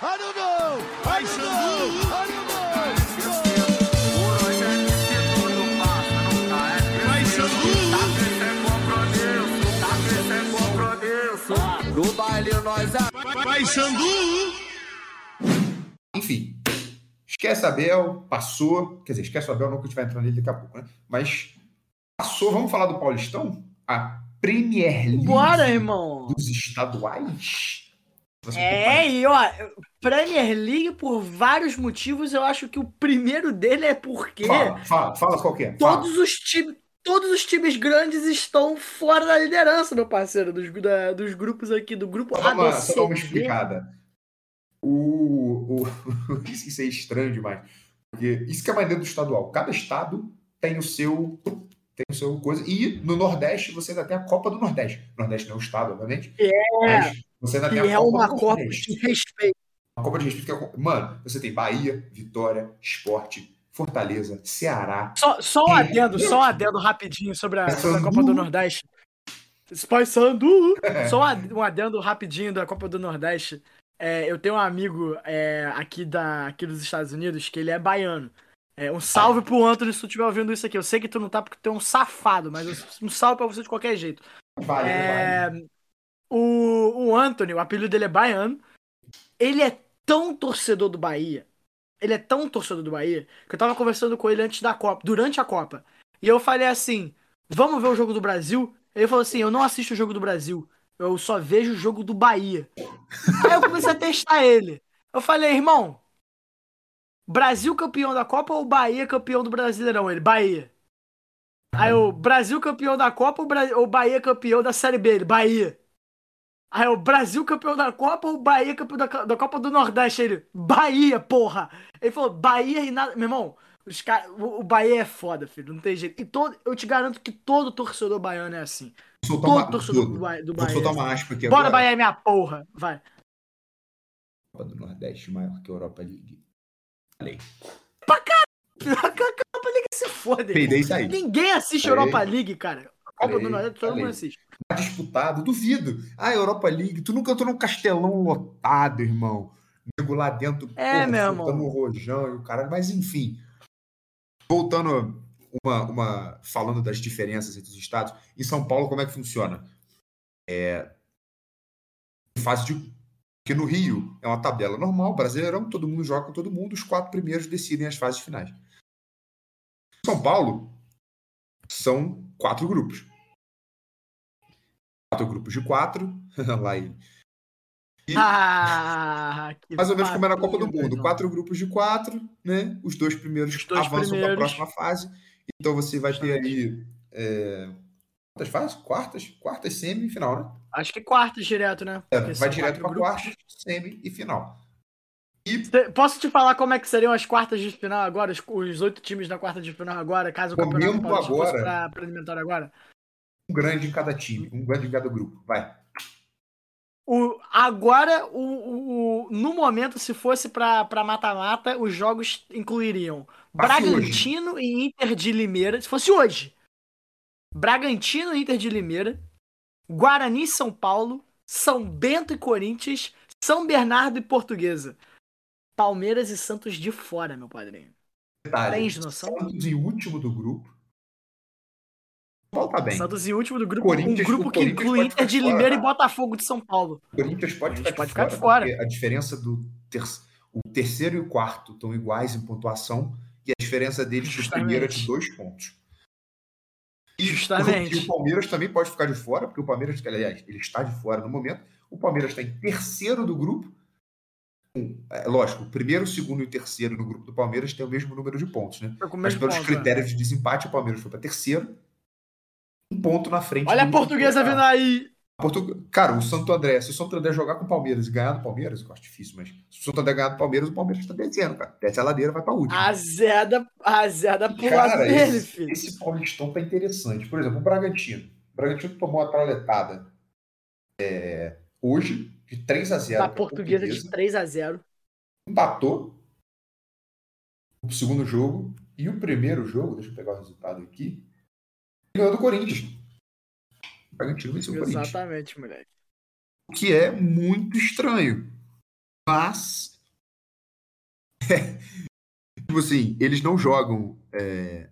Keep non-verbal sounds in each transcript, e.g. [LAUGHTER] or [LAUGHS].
I don't know. I don't know. I don't know. No baile nós. Enfim, esquece Abel, passou. Quer dizer, esquece o Abel, não que a gente vai entrar nele daqui a pouco, né? Mas passou, vamos falar do Paulistão? A Premier League Bora, irmão. dos estaduais. É, e ó, Premier League, por vários motivos, eu acho que o primeiro dele é porque Fala, fala, fala qual é. Fala. todos os times. Todos os times grandes estão fora da liderança, meu parceiro, dos, da- dos grupos aqui, do grupo Só A, uma, só C, dá uma explicada. O, o, [LAUGHS] isso é estranho demais. Porque isso que é mais dentro do estadual. Cada estado tem o seu tem o seu coisa. E no Nordeste você ainda tem a Copa do Nordeste. Nordeste não é o estado, obviamente. É. Mas você ainda Que tem a é Copa uma Copa de respeito. Uma Copa de Respeito. que é- Mano, você tem Bahia, Vitória, Esporte, Fortaleza, Ceará. Só, só um É. adendo, só um adendo rapidinho sobre a, sobre a Copa do Nordeste. Spy Sandu! É. Só um ad- adendo rapidinho da Copa do Nordeste. É, eu tenho um amigo é, aqui, da, aqui dos Estados Unidos que ele é baiano. É, um salve pro Anthony se tu estiver ouvindo isso aqui. Eu sei que tu não tá porque tu é um safado, mas um salve pra você de qualquer jeito. Vale, É, vale. O, o Anthony, o apelido dele é baiano. Ele é tão torcedor do Bahia. Ele é tão torcedor do Bahia que eu tava conversando com ele antes da Copa, durante a Copa. E eu falei assim: vamos ver o jogo do Brasil? Ele falou assim: eu não assisto o jogo do Brasil. Eu só vejo o jogo do Bahia. [LAUGHS] Aí eu comecei a testar ele. Eu falei, irmão, Brasil campeão da Copa ou Bahia campeão do Brasileirão? Ele, Bahia. Aí o Brasil campeão da Copa ou, Bahia campeão da Série B? Ele, Bahia. Aí o Brasil campeão da Copa ou Bahia campeão da, da Copa do Nordeste? Ele, Bahia, porra. Ele falou, Bahia e nada. Meu irmão, os cara, o, o Bahia é foda, filho, não tem jeito. E todo, eu te garanto que todo torcedor baiano é assim. Soltar Todo uma, torcedor tudo. do, Bahia- do Vou Bahia. soltar é uma assim. aspa aqui Bora, agora. Bahia, minha porra. Vai. Copa do Nordeste maior que a Europa League. Falei. [LAUGHS] A Copa League se foda. Peidei. Ninguém assiste Falei. Europa League, cara. A Copa Falei, do Nordeste todo mundo assiste. Tá disputado, duvido. Ah, Europa League, tu nunca entrou num castelão lotado, irmão. Nego lá dentro, É, meu irmão. soltando o rojão e o caralho. Mas enfim, voltando uma, uma falando das diferenças entre os estados, em São Paulo como é que funciona? É fase de porque no Rio é uma tabela normal, Brasileirão, todo mundo joga com todo mundo, os quatro primeiros decidem as fases finais. São Paulo são quatro grupos quatro grupos de quatro. [LAUGHS] lá ele. E Ah, mais ou menos como era a Copa do Mundo. meu Quatro grupos de quatro, né? Os dois primeiros Os dois avançam para a próxima fase. Então você vai ter ali. É... Quantas fases? Quartas? Quartas, semi e final, né? Acho que quartas direto, né? É, vai direto para quartas, semi e final. Cê- Posso te falar como é que seriam as quartas de final agora? Os, oito times da quarta de final agora, caso o Campeonato Paulista fosse agora. pra eliminatória agora? Um grande em cada time, um grande em cada grupo. Vai. O, agora, o, o- no momento, se fosse pra pra mata-mata, os jogos incluiriam Bragantino e Inter de Limeira. Se fosse hoje, Bragantino e Inter de Limeira, Guarani e São Paulo, São Bento e Corinthians, São Bernardo e Portuguesa. Palmeiras e Santos de fora, meu padrinho. Detalhe. Tens noção? Santos em último do grupo. Paulo tá bem. Santos em último do grupo, um grupo que inclui Inter de Limeira e Botafogo de São Paulo. O Corinthians pode ficar, pode de, ficar fora, de fora. a diferença do ter... o terceiro e o quarto estão iguais em pontuação e a diferença deles do primeiro é de dois pontos. E Justamente. o- E o Palmeiras também pode ficar de fora, porque o Palmeiras, aliás, ele está de fora no momento. O Palmeiras está em terceiro do grupo. É, lógico, o primeiro, o segundo e o terceiro no grupo do Palmeiras têm o mesmo número de pontos, né? O Mas pelos ponto, né? critérios de desempate, o Palmeiras foi para terceiro. Um ponto na frente. Olha a portuguesa vindo aí. Portu- Cara, o Santo André, se o Santo André jogar com o Palmeiras e ganhar do Palmeiras, eu acho difícil, mas se o Santo André ganhar do Palmeiras, o Palmeiras tá descendo, cara. Desce a ladeira, vai pra última. Azeda, azeda pro Cara, lado dele, esse, filho. esse Paulistão tá interessante. Por exemplo, o Bragantino. O Bragantino tomou a traletada é, hoje, de 3 a 0 Da pra portuguesa de 3 a 0 Empatou o segundo jogo e o primeiro jogo, deixa eu pegar o resultado aqui, ganhou do Corinthians. O Bragantino venceu o Corinthians. Exatamente, moleque. O que é muito estranho. Mas. [LAUGHS] tipo assim, eles não jogam. É...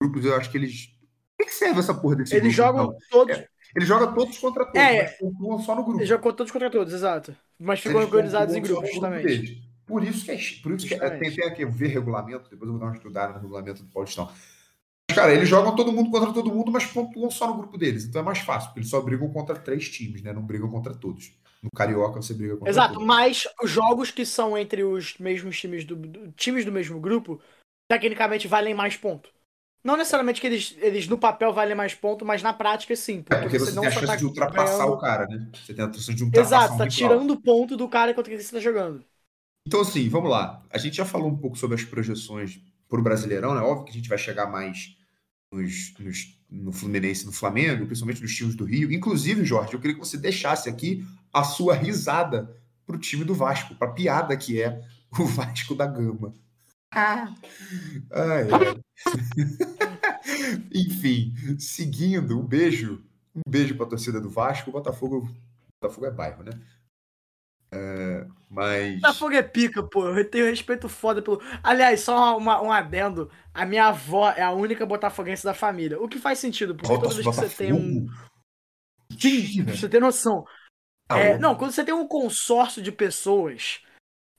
Grupos, eu acho que eles. O que, que serve essa porra desse Eles grupo, jogam então? todos. É, Eles jogam todos contra todos, É. mas só no grupo. Eles jogam todos contra todos, exato. Mas ficam organizados em grupos, justamente. Por isso que é. Por isso que é, tem, tem aqui ver regulamento, depois eu vou dar uma estudada no regulamento do Paulistão. Cara, eles jogam todo mundo contra todo mundo, mas pontuam só no grupo deles. Então é mais fácil, porque eles só brigam contra três times, né? Não brigam contra todos. No Carioca você briga contra Exato, todos. mas os jogos que são entre os mesmos times do, do- times do mesmo grupo, tecnicamente valem mais ponto. Não necessariamente que eles, eles no papel valem mais ponto, mas na prática sim. É porque você não tem a chance tá de ultrapassar ganhando- o cara, né? Você tem a chance de ultrapassar Exato, um tá tirando ponto do cara contra quem você tá jogando. Então, assim, vamos lá. A gente já falou um pouco sobre as projeções pro Brasileirão, né? Óbvio que a gente vai chegar mais nos, nos- no Fluminense no Flamengo, principalmente nos times do Rio. Inclusive, Jorge, eu queria que você deixasse aqui a sua risada pro time do Vasco, pra piada que é o Vasco da Gama. Ah. Ai. [LAUGHS] Enfim, seguindo, um beijo. Um beijo pra torcida do Vasco. O Botafogo, Botafogo é bairro, né? É, mas. Botafogo é pica, pô. Eu tenho respeito foda pelo. Aliás, só uma, um adendo. A minha avó é a única botafoguense da família. O que faz sentido, porque Volta toda vez que você tem um. Botafogo? Sim, pra você ter noção. Ah, É, não, quando você tem um consórcio de pessoas,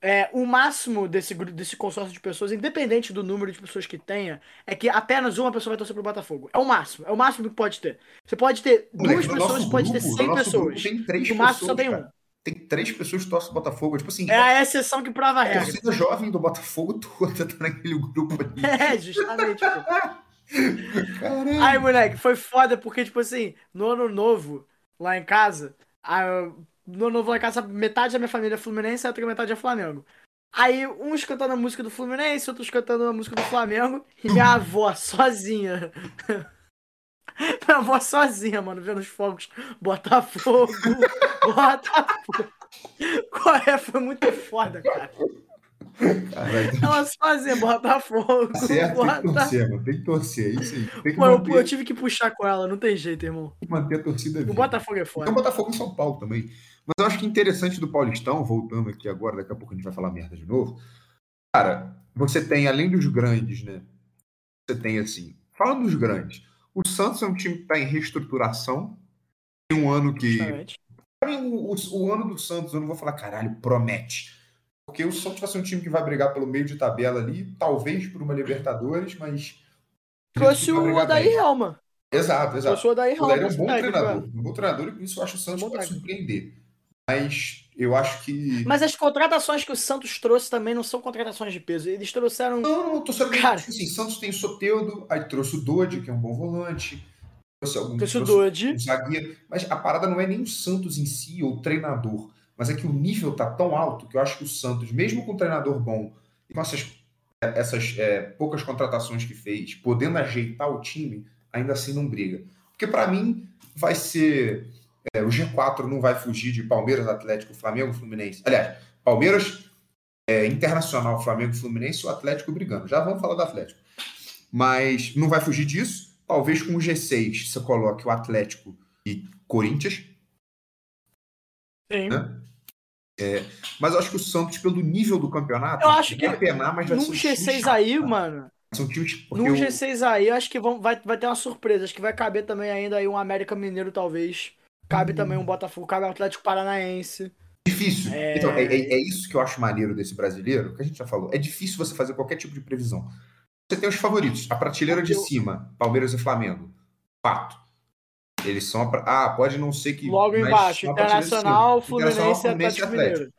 é, o máximo desse, desse consórcio de pessoas, independente do número de pessoas que tenha, é que apenas uma pessoa vai torcer pro Botafogo. É o máximo, é o máximo que pode ter. Você pode ter duas Moleque, no pessoas, nosso pode ter grupo- no 100 nosso pessoas. grupo Tem três No máximo só pessoas, tem um. cara. Tem três pessoas que torcem o Botafogo. Tipo assim, É a exceção que prova a a regra. torcida jovem do Botafogo toda tá naquele grupo ali. [LAUGHS] É, justamente. Caralho. Ai, moleque, foi foda porque, tipo assim, no ano novo, lá em casa, a- no ano novo lá em casa, metade da minha família é Fluminense e a outra metade é Flamengo. Aí, uns cantando a música do Fluminense, outros cantando a música do Flamengo, e minha avó sozinha. [LAUGHS] [LAUGHS] minha avó sozinha, mano, vendo os fogos. Botafogo, [LAUGHS] Botafogo. Qual é? Foi muito foda, cara. Caralho. Ela sozinha, Botafogo, certo, tem que torcer, mano. Tem que torcer. É isso aí. Tem que Pô, eu, manter, eu tive que puxar com ela, não tem jeito, irmão. tem que manter a torcida O viva. Botafogo é Tem foda. o Botafogo em São Paulo também. Mas eu acho que interessante do Paulistão, voltando aqui agora, daqui a pouco a gente vai falar merda de novo. Cara, você tem, além dos grandes, né? Você tem assim. Falando dos grandes, o Santos é um time que está em reestruturação. Tem um ano que. O, o- o ano do Santos, eu não vou falar, caralho, promete. Porque o Santos vai ser um time que vai brigar pelo meio de tabela ali, talvez por uma Libertadores, mas. Trouxe o Odair. Helma. Exato, exato. Trouxe o Odair O Odair é Helma. um bom técnico, treinador. é. Um bom treinador e com isso eu acho o Santos pode técnico. surpreender. Mas eu acho que. Mas as contratações que o Santos trouxe também não são contratações de peso. Eles trouxeram. Não, não, tô sabendo. Cara. Assim, Santos tem o Soteudo, aí trouxe o Dodge, que é um bom volante. Trouxe algum Trouxe o trouxe Dodge. um zagueiro. Mas a parada não é nem o Santos em si, ou o treinador. Mas é que o nível tá tão alto que eu acho que o Santos, mesmo com um treinador bom, e com essas, essas é, poucas contratações que fez, podendo ajeitar o time, ainda assim não briga. Porque para mim vai ser. É, o G4 não vai fugir de Palmeiras, Atlético, Flamengo, Fluminense. Aliás, Palmeiras, é, Internacional, Flamengo, Fluminense e o Atlético brigando. Já vamos falar do Atlético. Mas não vai fugir disso. Talvez com o G6 você coloque o Atlético e Corinthians. Sim. Né? Mas eu acho que o Santos, pelo nível do campeonato, Eu acho vai que penar, mas vai Num ser um time G6 chato, aí, mano. São times Num o- G6 aí, eu acho que vão, vai, vai ter uma surpresa. Acho que vai caber também ainda aí um América Mineiro, talvez. Cabe também um Botafogo, cabe o Atlético Paranaense. Difícil. É. Então, é, é- é isso que eu acho maneiro desse brasileiro, que a gente já falou. É difícil você fazer qualquer tipo de previsão. Você tem os favoritos. A prateleira de Eu- cima, Palmeiras e Flamengo. Fato. Eles são. a pra- Ah, pode não ser que. Logo embaixo. Internacional, Fluminense e Fluminense Atlético Mineiro.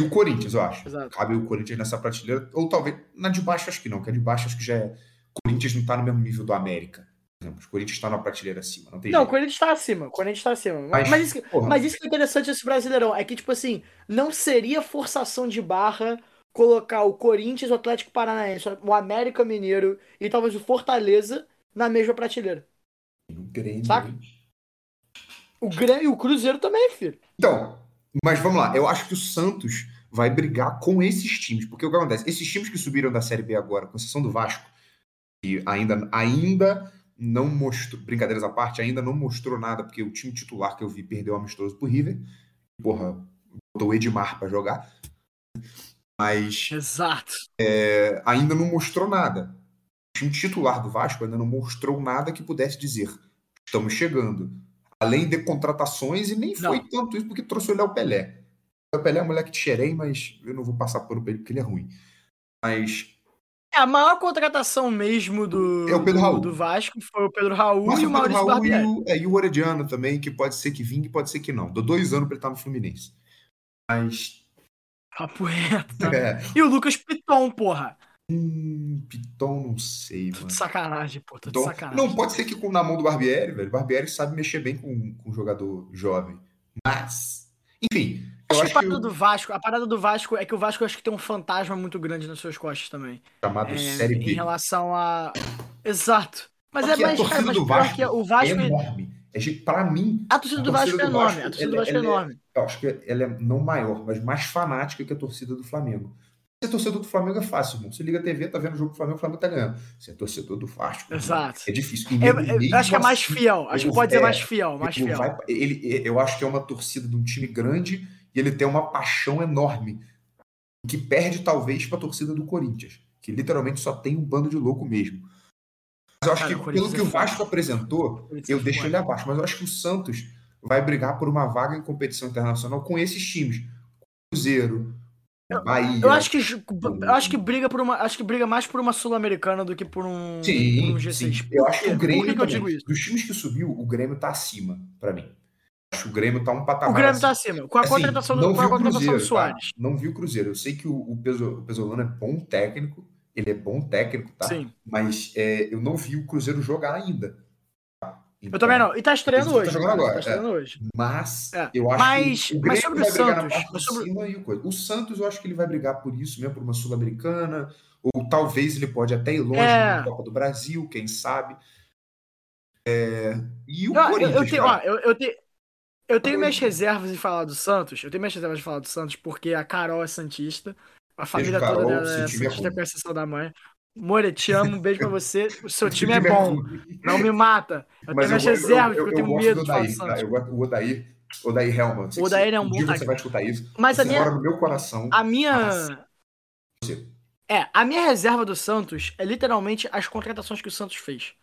E o Corinthians, eu acho. Exato. Cabe o Corinthians nessa prateleira. Ou talvez. Na de baixo, acho que não. Que a de baixo, acho que já é. Corinthians não tá no mesmo nível do América. Exemplo, o Corinthians tá na prateleira acima. Não tem Não, o. Corinthians tá acima. O Corinthians tá acima. Mas, Mas, isso, porra. mas isso que é interessante desse Brasileirão. É que, tipo assim, não seria forçação de barra colocar o Corinthians, o Atlético Paranaense, o América Mineiro e talvez o Fortaleza na mesma prateleira. No Grêmio. Saca? O Grêmio e o Cruzeiro também, filho. Então, mas vamos lá. Eu acho que o Santos vai brigar com esses times. Porque o que acontece? Esses times que subiram da Série B agora, com exceção do Vasco, que ainda, ainda não mostrou, brincadeiras à parte, ainda não mostrou nada, porque o time titular que eu vi perdeu amistoso pro River. Porra, botou o Edmar para jogar. Mas Exato. é, ainda não mostrou nada. O time titular do Vasco ainda não mostrou nada que pudesse dizer. Estamos chegando. Além de contratações, e nem foi Não. tanto isso porque trouxe o Léo Pelé. O Léo Pelé é um moleque de xerém, mas eu não vou passar por ele porque ele é ruim. Mas a maior contratação mesmo do, É o Pedro do, Raul. do Vasco foi o Pedro Raul Mas e o Maurício Raul e Barbieri. o, é, e o Orediano também, que pode ser que vingue, pode ser que não. Dou dois anos pra ele estar no Fluminense. Mas. Papo reto. tá? É, E o Lucas Piton, porra. hum, Piton, não sei, Tudo mano. de sacanagem, pô. Tudo de sacanagem. não, pode ser que com, na mão do Barbieri, velho. O Barbieri sabe mexer bem com, com um jogador jovem. Mas. Enfim, Acho acho que a parada do Vasco, a parada do Vasco é que o Vasco eu acho que tem um fantasma muito grande nas suas costas também. chamado É, Série B. em relação a. Exato. Mas é que a mais, cara, torcida do Vasco o Vasco. é enorme. É, pra mim, A torcida a do Vasco é enorme. A torcida do Vasco é é- enorme. eu acho que ela é não maior, mas mais fanática que a torcida do Flamengo. Ser torcedor do Flamengo é fácil, irmão. Você liga a TV, tá vendo o jogo do Flamengo, o Flamengo tá ganhando. É torcedor do Vasco. Exato. É difícil. E É- nego, é- mesmo acho que é mais assim, fiel. Acho que pode ser é, mais fiel, mais fiel. vai- ele, eu acho que é uma torcida de um time grande e ele tem uma paixão enorme. Que perde, talvez, pra torcida do Corinthians. Que literalmente só tem um bando de louco mesmo. Mas eu acho Cara, que, pelo que é o Vasco apresentou, eu é deixo ele abaixo. Mas eu acho que o Santos vai brigar por uma vaga em competição internacional com esses times. Cruzeiro, Bahia. Eu acho que eu acho que briga por uma, acho que briga mais por uma sul-americana do que por um, Sim, por um G6. sim. Eu acho que o Grêmio que, que eu digo isso? Dos times que subiu, o Grêmio tá acima, pra mim. Acho que o Grêmio tá um patamar O Grêmio tá acima. acima. Com a Assim, contratação do, não com a o contratação do Cruzeiro, Soares. tá? Não vi o Cruzeiro. Eu sei que o, o, Peso, o Pesolano é bom técnico, ele é bom técnico, tá? Sim. Mas é, eu não vi o Cruzeiro jogar ainda. tá? Eu também não. E tá estreando tá hoje. jogando cara. agora, Tá estreando hoje. Mas É, eu acho mas- que o mas Grêmio sobre o vai brigar na Santos, de mas sobre- cima e o coisa. O Santos eu acho que ele vai brigar por isso mesmo, por uma Sul-Americana, ou talvez ele pode até ir longe É. na Copa do Brasil, quem sabe. É, E o eu, Corinthians, eu tenho, ó, eu, eu tenho, eu tenho minhas reservas de falar do Santos. Eu tenho minhas reservas de falar do Santos porque a Carol é Santista. A família Carol, toda dela é é Santista, ruim. com exceção da mãe. More, te amo, um beijo pra você. O seu time é bom. ruim. Não me mata. Eu Mas tenho minhas reservas, eu, porque eu tenho medo do de falar do tá? Santos. Eu gosto do Odair, Odair Helman. O Odair é um bom você vai escutar isso. Mas a minha, no meu coração. a minha. É, a minha reserva do Santos é literalmente as contratações que o Santos fez.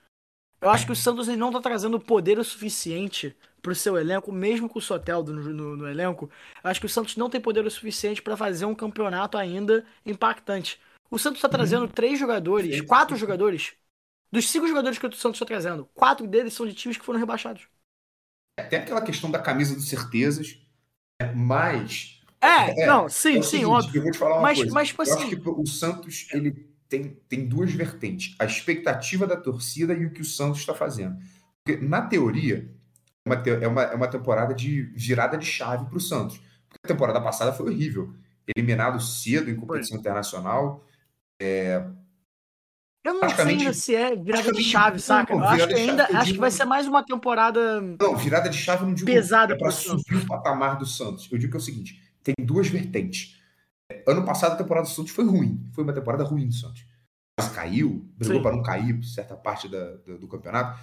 Eu acho que o Santos ele não tá trazendo poder o suficiente pro seu elenco, mesmo com o Soteldo no, no, no elenco. Acho que o Santos não tem poder o suficiente pra fazer um campeonato ainda impactante. O Santos tá trazendo três jogadores, quatro jogadores. Dos cinco jogadores que o Santos tá trazendo, quatro deles são de times que foram rebaixados. Tem aquela questão da camisa dos certezas, né? mas É, É, não, sim, é sim, seguinte, óbvio. Eu vou te falar uma Mas, coisa. mas, tipo eu acho assim, que o Santos ele tem, tem duas vertentes: a expectativa da torcida e o que o Santos está fazendo. Porque, na teoria, é uma, é uma, é uma temporada de virada de chave para o Santos. Porque a temporada passada foi horrível. Eliminado cedo em competição internacional. eu não sei ainda se é virada de chave, saca? não, Eu acho que ainda, chave, acho que vai ser mais uma temporada Não, virada de chave eu não digo Pesada é para subir o patamar do Santos. Eu digo que é o seguinte: tem duas vertentes. É, Ano passado a temporada do Santos foi ruim. Foi uma temporada ruim do Santos. Mas caiu, brigou para não cair por certa parte da- do, do campeonato.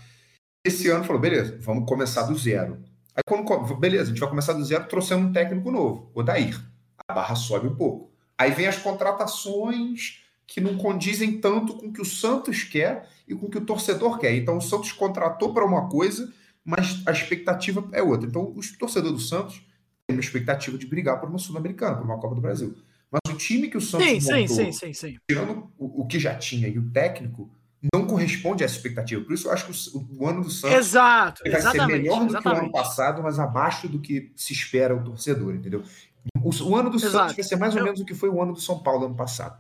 Esse ano falou: beleza, vamos começar do zero. Aí quando. Beleza, a gente vai começar do zero trouxendo um técnico novo, o Dair. A barra sobe um pouco. Aí vem as contratações que não condizem tanto com o que o Santos quer e com o que o torcedor quer. Então o Santos contratou para uma coisa, mas a expectativa é outra. Então o torcedor do Santos tem uma expectativa de brigar por uma Sul-Americana, por uma Copa do Brasil. Mas o time que o Santos Sim, sim, montou, sim, sim, sim. tirando o, o que já tinha e o técnico, não corresponde a essa expectativa. Por isso eu acho que o, o ano do Santos Exato, vai ser exatamente. melhor do que o ano exatamente. passado, mas abaixo do que se espera o torcedor, entendeu? O, o ano do Exato. Santos vai ser mais ou Eu- menos o que foi o ano do São Paulo ano passado.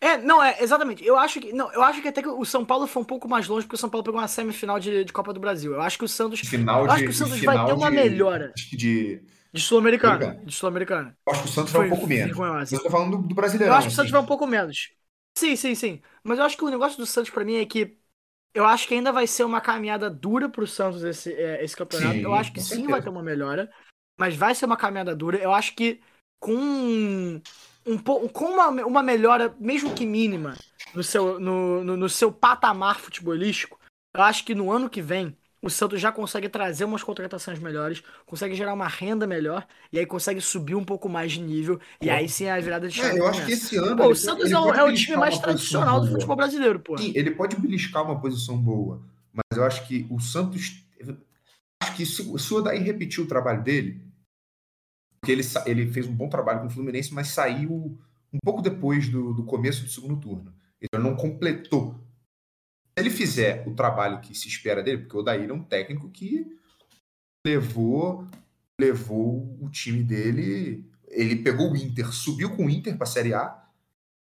É, não, é, exatamente. Eu acho que. Não, eu acho que até que o São Paulo foi um pouco mais longe, porque o São Paulo pegou uma semifinal de, de Copa do Brasil. Eu acho que o Santos. Final Eu acho de, que o Santos de vai ter uma de- melhora. De, de- De Sul-Americana. De Sul-Americana. eu acho que o Santos vai um Foi pouco menos. eu tô falando do, do Brasileirão. Eu acho que o Santos assim. vai um pouco menos. Sim, sim, sim. Mas eu acho que o negócio do Santos pra mim é que eu acho que ainda vai ser uma caminhada dura pro Santos esse, é, esse campeonato. Sim, eu acho que sim certeza. vai ter uma melhora, mas vai ser uma caminhada dura. Eu acho que com um, um com uma, uma melhora, mesmo que mínima, no seu, no, no, no seu patamar futebolístico, eu acho que no ano que vem o Santos já consegue trazer umas contratações melhores, consegue gerar uma renda melhor, e aí consegue subir um pouco mais de nível, e aí sim é a virada de chave. É, eu acho que esse ano. Pô, o Santos é o, é o time mais tradicional do futebol brasileiro, pô. Sim, ele pode beliscar uma posição boa, mas eu acho que o Santos. Acho que se, se o Odair repetir o trabalho dele, porque ele, ele fez um bom trabalho com o Fluminense, mas saiu um pouco depois do, do começo do segundo turno. Ele não completou. Se ele fizer o trabalho que se espera dele, porque o Odair é um técnico que levou, levou o time dele. Ele pegou o Inter, subiu com o Inter para a Série A.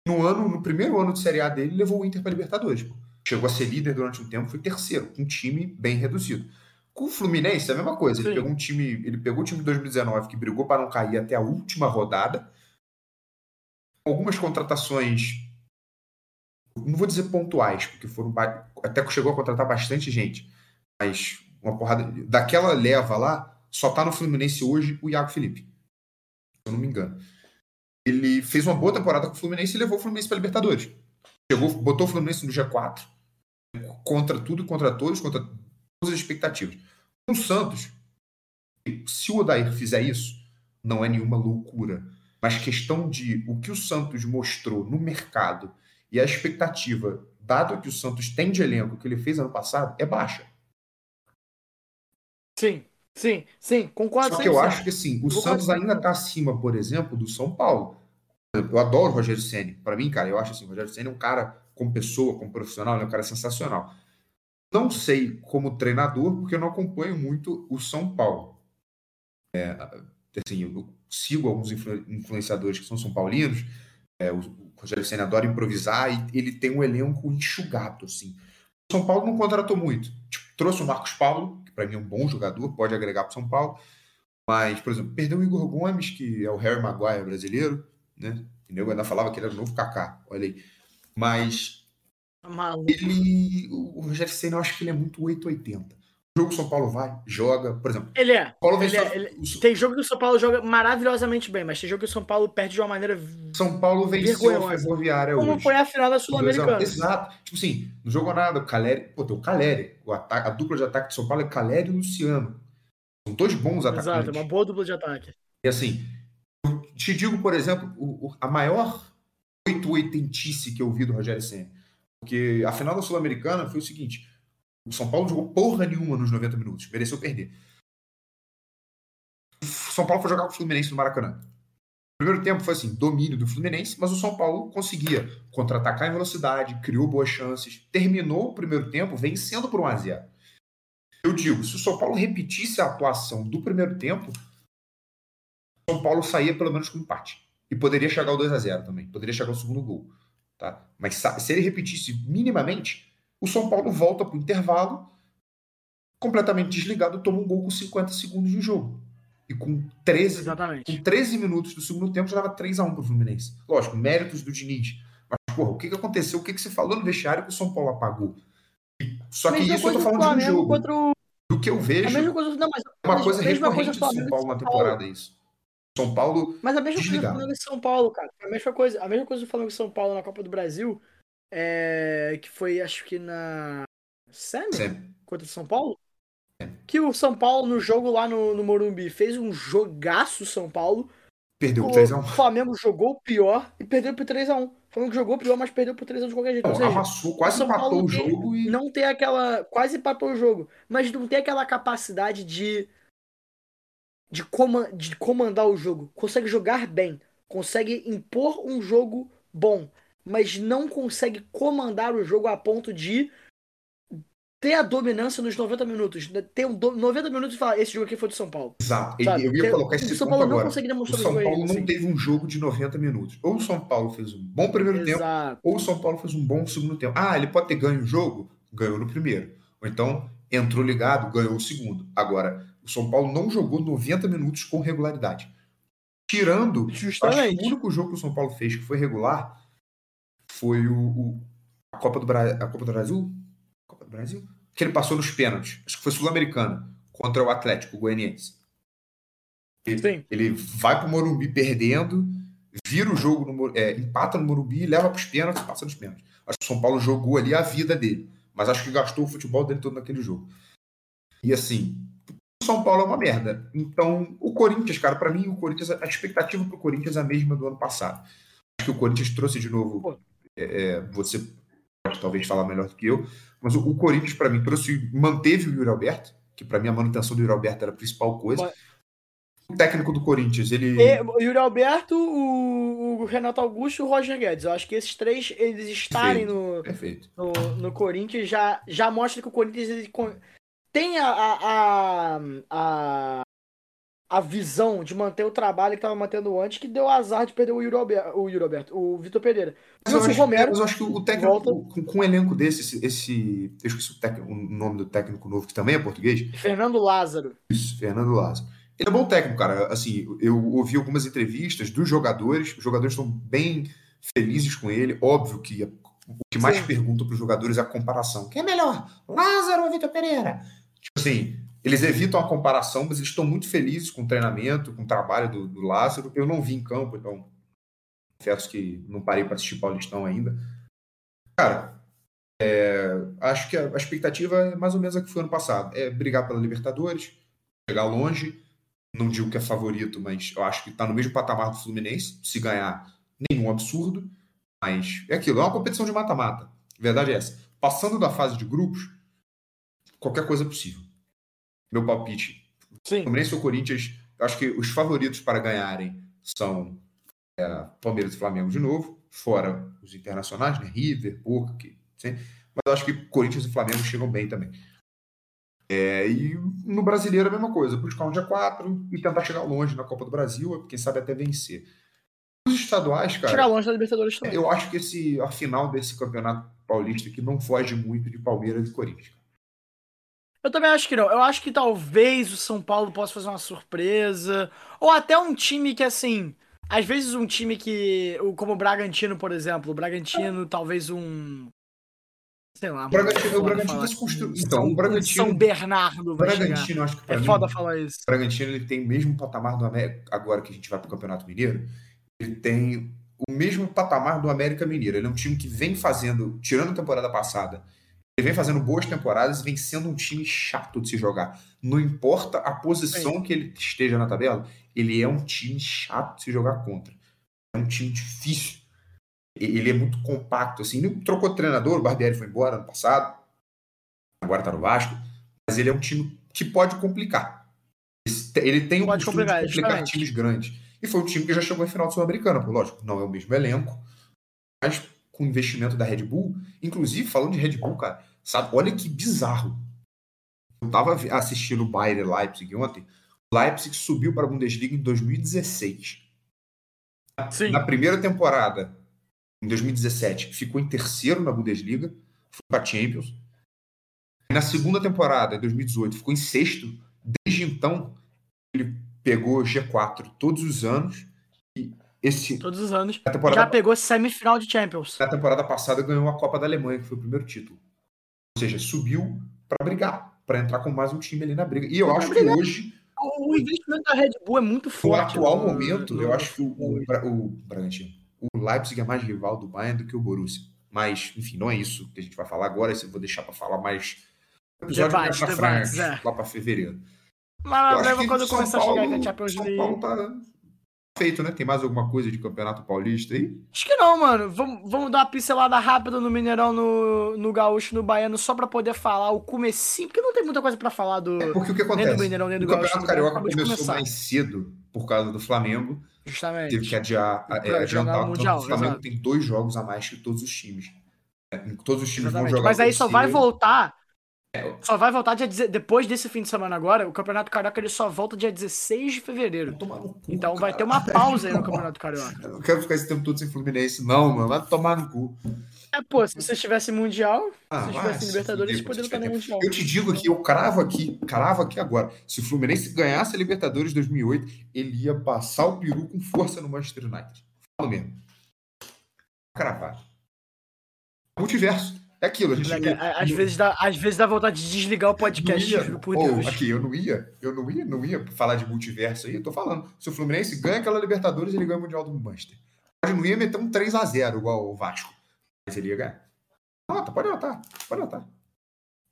No ano, no primeiro ano de Série A dele, levou o Inter para Libertadores. Chegou a ser líder durante um tempo, foi terceiro, com um time bem reduzido. Com o Fluminense, é a mesma coisa. Ele Sim. pegou um time, ele pegou o time de 2019 que brigou para não cair até a última rodada. Algumas contratações, não vou dizer pontuais, porque foram até que chegou a contratar bastante gente, mas uma porrada daquela leva lá, só tá no Fluminense hoje o Iago Felipe. Se eu não me engano. Ele fez uma boa temporada com o Fluminense e levou o Fluminense para Libertadores. Chegou, botou o Fluminense no G4, contra tudo contra todos, contra todas as expectativas. Com o Santos, se o Odair fizer isso, não é nenhuma loucura. Mas questão de o que o Santos mostrou no mercado e a expectativa, dado que o Santos tem de elenco que ele fez ano passado, é baixa. Sim, sim, sim, concordo. Só que eu 100%. acho que assim, o Santos ainda 100%. está acima, por exemplo, do São Paulo. Eu adoro o Rogério Ceni. Para mim, cara, eu acho assim, o Rogério Ceni é um cara como pessoa, como profissional, ele é um cara sensacional. Não sei como treinador, porque eu não acompanho muito o São Paulo. É, assim, eu sigo alguns influ- influenciadores que são são paulinos. É, o Rogério Ceni adora improvisar e ele tem um elenco enxugado, assim. O São Paulo não contratou muito. Tipo, trouxe o Marcos Paulo, que para mim é um bom jogador, pode agregar para o São Paulo. Mas, por exemplo, perdeu o Igor Gomes, que é o Harry Maguire brasileiro, né? E eu ainda falava que ele era o novo Kaká, olha aí. Mas Maluco. ele, o Rogério Senna, eu acho que ele é muito 880. Jogo que o São Paulo vai, joga, por exemplo, Ele é. Paulo Ele é, ele- o Tem jogo que o São Paulo joga maravilhosamente bem, mas tem jogo que o São Paulo perde de uma maneira. São Paulo venceu a. Ferroviária Como hoje. foi a final da 2 a 1. Sul-Americana. Exato. Tipo assim, não jogou nada. O Caleri, pô, tem o Caleri. O ataque, a dupla de ataque de São Paulo é Caleri e Luciano. São dois bons atacantes. Exato, é uma boa dupla de ataque. E assim, eu te digo, por exemplo, o- o- a maior 880 que eu vi do Rogério Senna. Porque a final da Sul-Americana foi o seguinte: o São Paulo jogou porra nenhuma nos 90 minutos, mereceu perder. O São Paulo foi jogar com o Fluminense no Maracanã. O primeiro tempo foi assim, domínio do Fluminense, mas o São Paulo conseguia contra-atacar em velocidade, criou boas chances, terminou o primeiro tempo vencendo por 1 a 0. Eu digo, se o São Paulo repetisse a atuação do primeiro tempo, o São Paulo saía pelo menos com empate. E poderia chegar ao 2 a 0 também, poderia chegar ao segundo gol. Tá? Mas se ele repetisse minimamente, o São Paulo volta para o intervalo, completamente desligado, toma um gol com 50 segundos de jogo. E com 13, Exatamente. com 13 minutos do segundo tempo já dava 3 a 1 pro Fluminense. Lógico, méritos do Diniz. Mas, porra, o que, que aconteceu? O que, que você falou no vestiário que o São Paulo apagou? Só que Mesma isso eu tô falando de um Flamengo jogo. contra o- Do que eu A vejo, mesma coisa, não, mas é uma coisa mesma coisa recorrente do Flamengo São Paulo na temporada, isso. São Paulo, Mas a mesma coisa do Desligado. Flamengo e São Paulo, cara. A mesma coisa, a mesma coisa do Flamengo e São Paulo na Copa do Brasil, é, que foi, acho que na Semi sempre, contra o São Paulo, que o São Paulo no jogo lá no, no Morumbi fez um jogaço São Paulo. perdeu O 3x1. Flamengo jogou pior e perdeu por 3x1. O Flamengo jogou pior, mas perdeu por 3x1 de qualquer jeito. Ou seja, Amassou, quase São empatou Paulo o tem- jogo e. não tem aquela. Quase empatou o jogo, mas não tem aquela capacidade de. De, coma, de comandar o jogo. Consegue jogar bem. Consegue impor um jogo bom. Mas não consegue comandar o jogo a ponto de ter a dominância nos 90 minutos. Ter um do- 90 minutos e falar: esse jogo aqui foi do São Paulo. Exato. Sabe? Eu ia colocar o esse São ponto Paulo não agora. consegue O demonstrar São isso aí, Paulo não assim. teve um jogo de 90 minutos. Ou o São Paulo fez um bom primeiro tempo, Exato. ou o São Paulo fez um bom segundo tempo. Ah, ele pode ter ganho o jogo? Ganhou no primeiro. Ou então entrou ligado, ganhou o segundo. Agora, o São Paulo não jogou 90 minutos com regularidade. Tirando, acho que Justamente. o único jogo que o São Paulo fez que foi regular foi o, o- a Copa do, Bra... a Copa do Brasil? Copa do Brasil? Que ele passou nos pênaltis. Acho que foi Sul-Americana contra o Atlético Goianiense. Ele, Sim. ele vai pro Morumbi perdendo, vira o jogo, no, é, empata no Morumbi, leva pros pênaltis e passa nos pênaltis. Acho que o São Paulo jogou ali a vida dele. Mas acho que gastou o futebol dele todo naquele jogo. E assim, o São Paulo é uma merda. Então, o Corinthians, cara, para mim, o Corinthians, a expectativa pro Corinthians é a mesma do ano passado. Acho que o Corinthians trouxe de novo. É, é, você pode talvez falar melhor do que eu, mas o, o Corinthians, para mim, trouxe, manteve o Yuri Alberto, que para mim a manutenção do Yuri Alberto era a principal coisa. Mas... O técnico do Corinthians, ele. E, o Yuri Alberto, o, o, Renato Augusto e o Roger Guedes. Eu acho que esses três, eles estarem Perfeito. no, Perfeito. no, no Corinthians, já, já mostra que o Corinthians ele, tem a, a, a, a, visão de manter o trabalho que estava mantendo antes, que deu azar de perder o Yuri Alberto, o, Yuri Alberto, o Vitor Pereira. Mas eu, acho, Romero, mas eu acho que o técnico, volta... com, com um elenco desse, esse, esse eu esqueci o, técnico, o nome do técnico novo, que também é português. Fernando Lázaro. Isso, Fernando Lázaro. Ele é bom técnico, cara. Assim, eu ouvi algumas entrevistas dos jogadores, os jogadores estão bem felizes com ele. Óbvio que o que mais Sim. perguntam para os jogadores é a comparação. Quem é melhor, Lázaro ou Vitor Pereira? Tipo assim, eles evitam a comparação, mas eles estão muito felizes com o treinamento, com o trabalho do, do Lázaro. Eu não vi em campo, então confesso que não parei para assistir Paulistão ainda. Cara, é, acho que a, a, expectativa é mais ou menos a que foi ano passado. É brigar pela Libertadores, chegar longe. Não digo que é favorito, mas eu acho que está no mesmo patamar do Fluminense. Se ganhar, nenhum absurdo. Mas é aquilo, é uma competição de mata-mata. Verdade é essa. Passando da fase de grupos, qualquer coisa é possível. Meu palpite. Sim. Fluminense ou Corinthians, acho que os favoritos para ganharem são é, Palmeiras e Flamengo de novo, fora os internacionais, né? River, Boca, que, sim. mas eu acho que Corinthians e Flamengo chegam bem também. É, e no brasileiro a mesma coisa, buscar um dia 4 e tentar chegar longe na Copa do Brasil, quem sabe até vencer. Os estaduais, cara. Chegar longe da Libertadores também. Eu acho que esse, a final desse campeonato paulista aqui não foge muito de Palmeiras e Corinthians. Eu também acho que não. Eu acho que talvez o São Paulo possa fazer uma surpresa. Ou até um time que, assim. Às vezes um time que. Como o Bragantino, por exemplo. O Bragantino, talvez um. Sei lá. O Bragantino, o Bragantino tá se construindo. Então, o Bragantino. São Bernardo vai Bragantino, chegar. acho que É mim, foda falar isso. O Bragantino ele tem o mesmo patamar do América. Agora que a gente vai pro Campeonato Mineiro. Ele tem o mesmo patamar do América Mineiro. Ele é um time que vem fazendo. Tirando a temporada passada ele vem fazendo boas temporadas e vem sendo um time chato de se jogar. Não importa a posição que ele esteja na tabela, ele é um time chato de se jogar contra. É um time difícil. Ele é muito compacto. Assim, ele trocou treinador, o Barbieri foi embora ano passado, agora tá no Vasco, mas ele é um time que pode complicar. Ele tem o pode costume complicar, de complicar times grandes. E foi um time que já chegou em final do Sul-Americana, lógico, não é o mesmo elenco, mas com o investimento da Red Bull. Inclusive, falando de Red Bull, cara, sabe? Olha que bizarro. Eu tava assistindo o Bayern Leipzig ontem. O Leipzig subiu para a Bundesliga em 2016. Sim. Na primeira temporada, em 2017, ficou em terceiro na Bundesliga, foi para Champions. Na segunda temporada, em 2018, ficou em sexto. Desde então, ele pegou G4 todos os anos esse, Todos os anos. Já pegou semifinal de Champions. Na temporada passada ganhou a Copa da Alemanha, que foi o primeiro título. Ou seja, subiu para brigar, para entrar com mais um time ali na briga. E eu acho que hoje. O investimento da Red Bull é muito forte. No atual momento, eu acho que o, o, o, Bragantino, o Leipzig é mais rival do Bayern do que o Borussia. Mas, enfim, não é isso que a gente vai falar agora. Isso eu vou deixar para falar mais. Episódio debate, mais frente, é. lá para fevereiro. Mas leva quando começar a chegar com a Champions League. São Paulo tá feito, né? Tem mais alguma coisa de Campeonato Paulista aí? Acho que não, mano. Vamos, vamos dar uma pincelada rápida no Mineirão, no, no Gaúcho, no Baiano, só pra poder falar o comecinho, porque não tem muita coisa pra falar do. É porque o que acontece? Nem do Mineirão, nem do o Gaúcho. Campeonato Carioca começou mais cedo por causa do Flamengo. Justamente. Teve que adiar, é, adiantar. Mundial, o Flamengo exato. tem dois jogos a mais que todos os times. É, todos os times Exatamente. vão jogar. Mas aí só vai voltar. Só vai voltar dia, depois desse fim de semana agora. O Campeonato Carioca ele só volta dia 16 de fevereiro. Cu, então cara. vai ter uma pausa aí no [LAUGHS] Campeonato Carioca. Eu não quero ficar esse tempo todo sem Fluminense, não, mano. Vai tomar no cu. É, pô, se você tivesse Mundial, ah, se tivesse Libertadores, poderia estar no Mundial. Eu te digo aqui, eu cravo aqui, cravo aqui agora. Se o Fluminense ganhasse a Libertadores 2008, ele ia passar o peru com força no Manchester United. Falo mesmo. Cravar. Multiverso. É aquilo, a gente. às, vezes dá, às vezes dá vontade de desligar o podcast, ia, por Deus. aqui, eu não ia, eu não ia, não ia falar de multiverso aí, eu tô falando. Se o Fluminense ganha aquela Libertadores, ele ganha o Mundial do Manchester. Pode não ia meter um 3x0 igual o Vasco. Mas ele ia ganhar. Anota, pode anotar, pode anotar.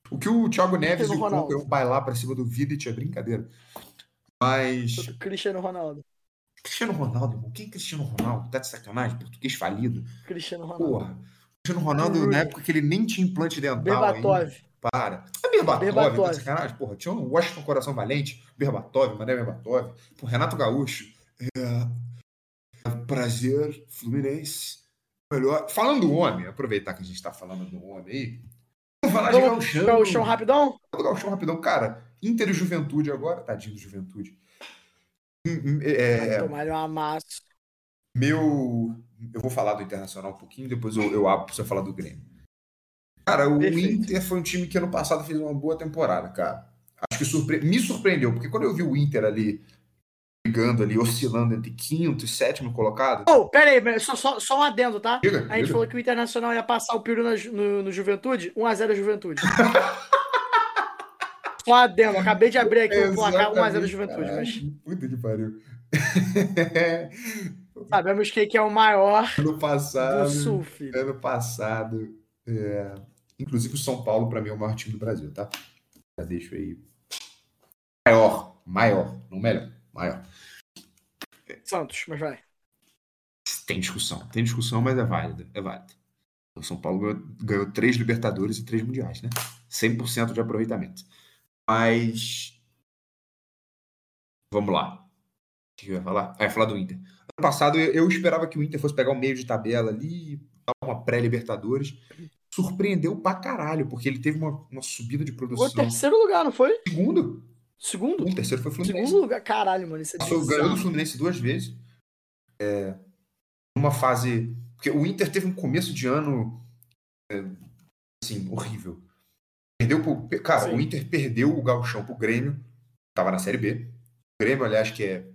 O que o Thiago Neves e o Cuca Ronaldo. iam bailar pra cima do Vidic é brincadeira. Mas. Cristiano Ronaldo. Cristiano Ronaldo, irmão. Quem é Cristiano Ronaldo? Tá de sacanagem? Português falido. Cristiano Ronaldo. Porra. Cristiano Ronaldo, na época que ele nem tinha implante dental ainda. Berbatov. Para. É Berbatov, Berbatov. tá de sacanagem? Porra, tinha um Washington Coração Valente, Berbatov, Mané Berbatov. Pô, Renato Gaúcho. É... Prazer, Fluminense. Melhor. Falando do homem, aproveitar que a gente tá falando do homem aí. Vamos falar de Vamos Gauchão. jogar o chão rapidão? Vou dar um chão rapidão. Cara, Inter e Juventude agora. Tadinho do Juventude. Hum, hum, É, Tomar um amasso. meu. Eu vou falar do Internacional um pouquinho, depois eu, eu abro pra você falar do Grêmio. Cara, o Perfeito. Inter foi um time que ano passado fez uma boa temporada, cara. Acho que surpre... me surpreendeu, porque quando eu vi o Inter ali brigando ali, oscilando entre quinto e sétimo colocado. Oh, pera aí, pera aí, só, só, só um adendo, tá? Diga, A gente diga. falou que o Internacional ia passar o peru na no, no Juventude, 1x0 Juventude. [LAUGHS] Só um adendo, acabei de abrir aqui o placar 1x0 Juventude, mas Puta que pariu. [LAUGHS] sabemos quem que é o maior ano do passado. Sul, filho. Ano passado. é, Inclusive o São Paulo, pra mim, é o maior time do Brasil, tá? Já deixo aí. Maior, maior, não melhor, maior. Santos, mas vai. Tem discussão, tem discussão, mas é válida, é válida. O São Paulo ganhou, ganhou três Libertadores e três Mundiais, né? 100% de aproveitamento. Mas. Vamos lá. O que eu ia falar? Ah, ia falar do Inter. Ano passado eu, eu esperava que o Inter fosse pegar o meio de tabela ali, dar uma pré-Libertadores. Surpreendeu pra caralho, porque ele teve uma, uma subida de produção. terceiro lugar, não foi? Segundo? Segundo? O terceiro foi o Fluminense. Segundo lugar. Caralho, mano, isso é Passou, ganhou do. Fluminense duas vezes. É, numa fase. Porque o Inter teve um começo de ano. é, assim, horrível. Perdeu pro. Cara, Sim. o Inter perdeu o Gauchão pro Grêmio. Tava na Série B. O Grêmio, aliás, que é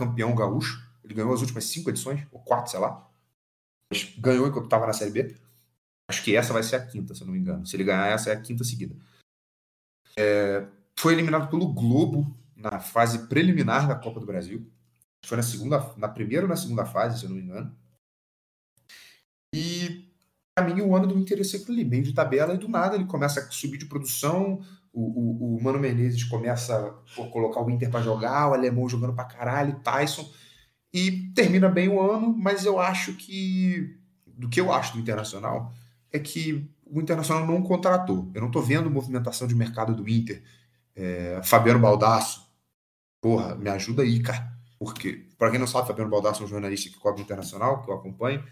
campeão gaúcho. Ele ganhou as últimas cinco edições, ou quatro, sei lá. Mas ganhou enquanto tava na Série B. Acho que essa vai ser a quinta, se eu não me engano. Se ele ganhar, essa é a quinta seguida. É, foi eliminado pelo Globo na fase preliminar da Copa do Brasil. Foi na segunda, na primeira ou na segunda fase, se eu não me engano. E pra mim o ano do Inter é sempre ali, meio de tabela, e do nada ele começa a subir de produção. O, o, o Mano Menezes começa a colocar o Inter pra jogar, o alemão jogando pra caralho, Tyson. E termina bem o ano, mas eu acho que. Do que eu acho do Internacional é que o Internacional não contratou. Eu não tô vendo movimentação de mercado do Inter. É, Fabiano Baldasso. Porra, me ajuda aí, cara. Porque, para quem não sabe, Fabiano Baldasso é um jornalista que cobre o Internacional, que eu acompanho.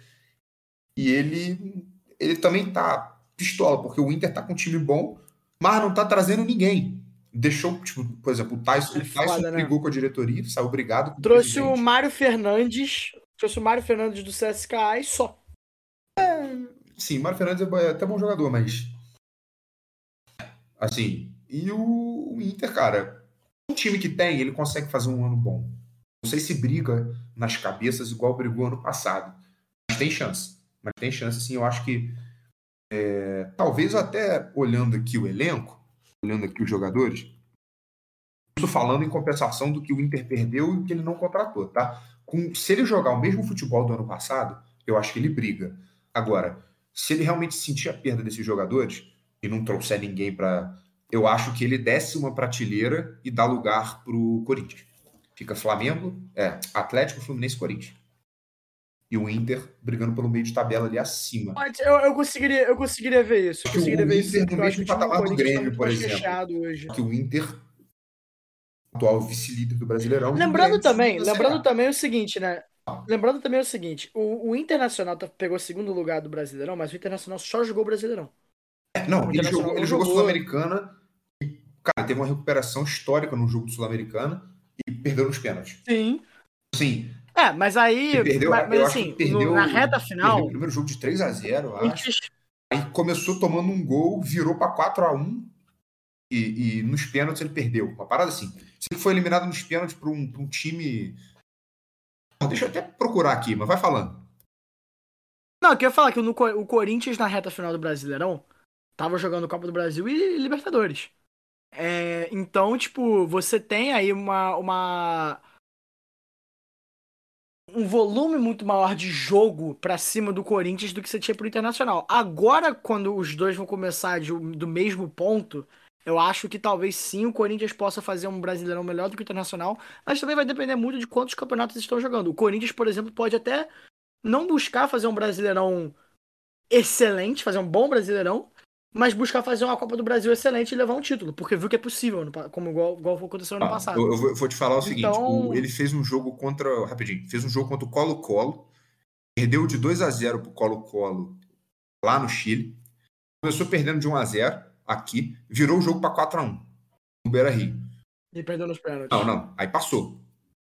E ele, ele também tá pistola, porque o Inter tá com um time bom, mas não tá trazendo ninguém. Deixou, tipo, por exemplo, o Tyson, É o Tyson foda, né? brigou com a diretoria, saiu brigado com Trouxe o presidente. Mário Fernandes. Trouxe o Mário Fernandes do CSKA e só. Sim, Mário Fernandes é até bom jogador, mas. Assim. E o, o Inter, cara, um time que tem, ele consegue fazer um ano bom. Não sei se briga nas cabeças igual brigou ano passado. Mas tem chance. Mas tem chance, sim. Eu acho que. É, talvez até olhando aqui o elenco, olhando aqui os jogadores, isso falando em compensação do que o Inter perdeu e que ele não contratou, tá? Com, se ele jogar o mesmo futebol do ano passado, eu acho que ele briga. Agora, se ele realmente sentir a perda desses jogadores e não trouxer ninguém para, eu acho que ele desce uma prateleira e dá lugar pro Corinthians. Fica Flamengo, é, Atlético, Fluminense, Corinthians. E o Inter brigando pelo meio de tabela ali acima. Mas Eu, eu, conseguiria, eu conseguiria ver isso. Eu Que o conseguiria ver isso. Inter no acho que mesmo patamar do tá Grêmio, por exemplo. hoje. Que o Inter, atual vice-líder do Brasileirão. Lembrando também, lembrando também o seguinte, né? Lembrando também o seguinte, o, o Internacional tá- pegou segundo lugar do Brasileirão, mas o Internacional só jogou o Brasileirão. É, Não, O ele jogou, ele jogou jogou. Sul-Americana. e, Cara, teve uma recuperação histórica no jogo do Sul-Americana e perdeu nos pênaltis. Sim. Sim, É, mas aí, ele perdeu, mas, mas assim, perdeu, no- na reta final, o primeiro jogo de 3 a 0 eu acho. Aí começou tomando um gol, virou para 4 a 1 e, e nos pênaltis ele perdeu. Uma parada assim. Se ele foi eliminado nos pênaltis para um, pra um time. Ah, Deixa eu até procurar aqui, mas vai falando. Não, eu queria falar que no o Corinthians na reta final do Brasileirão tava jogando Copa do Brasil e Libertadores. É, então, tipo, você tem aí uma, uma. Um volume muito maior de jogo pra cima do Corinthians do que você tinha pro Internacional. Agora, quando os dois vão começar de- do mesmo ponto, eu acho que talvez sim o Corinthians possa fazer um Brasileirão melhor do que o Internacional, mas também vai depender muito de quantos campeonatos estão jogando. O Corinthians, por exemplo, pode até não buscar fazer um Brasileirão excelente, fazer um bom Brasileirão, mas buscar fazer uma Copa do Brasil excelente e levar um título, porque viu que é possível, como igual, igual aconteceu ano Ah, passado. eu, eu vou, eu vou te falar o seguinte: Então- o- ele fez um jogo contra. Rapidinho, fez um jogo contra o Colo-Colo, perdeu de 2 a 0 pro Colo-Colo lá no Chile, começou perdendo de 1 a 0 aqui, virou o jogo para 4 a 1 no Beira Rio. E perdeu nos pênaltis. Não, não, aí passou.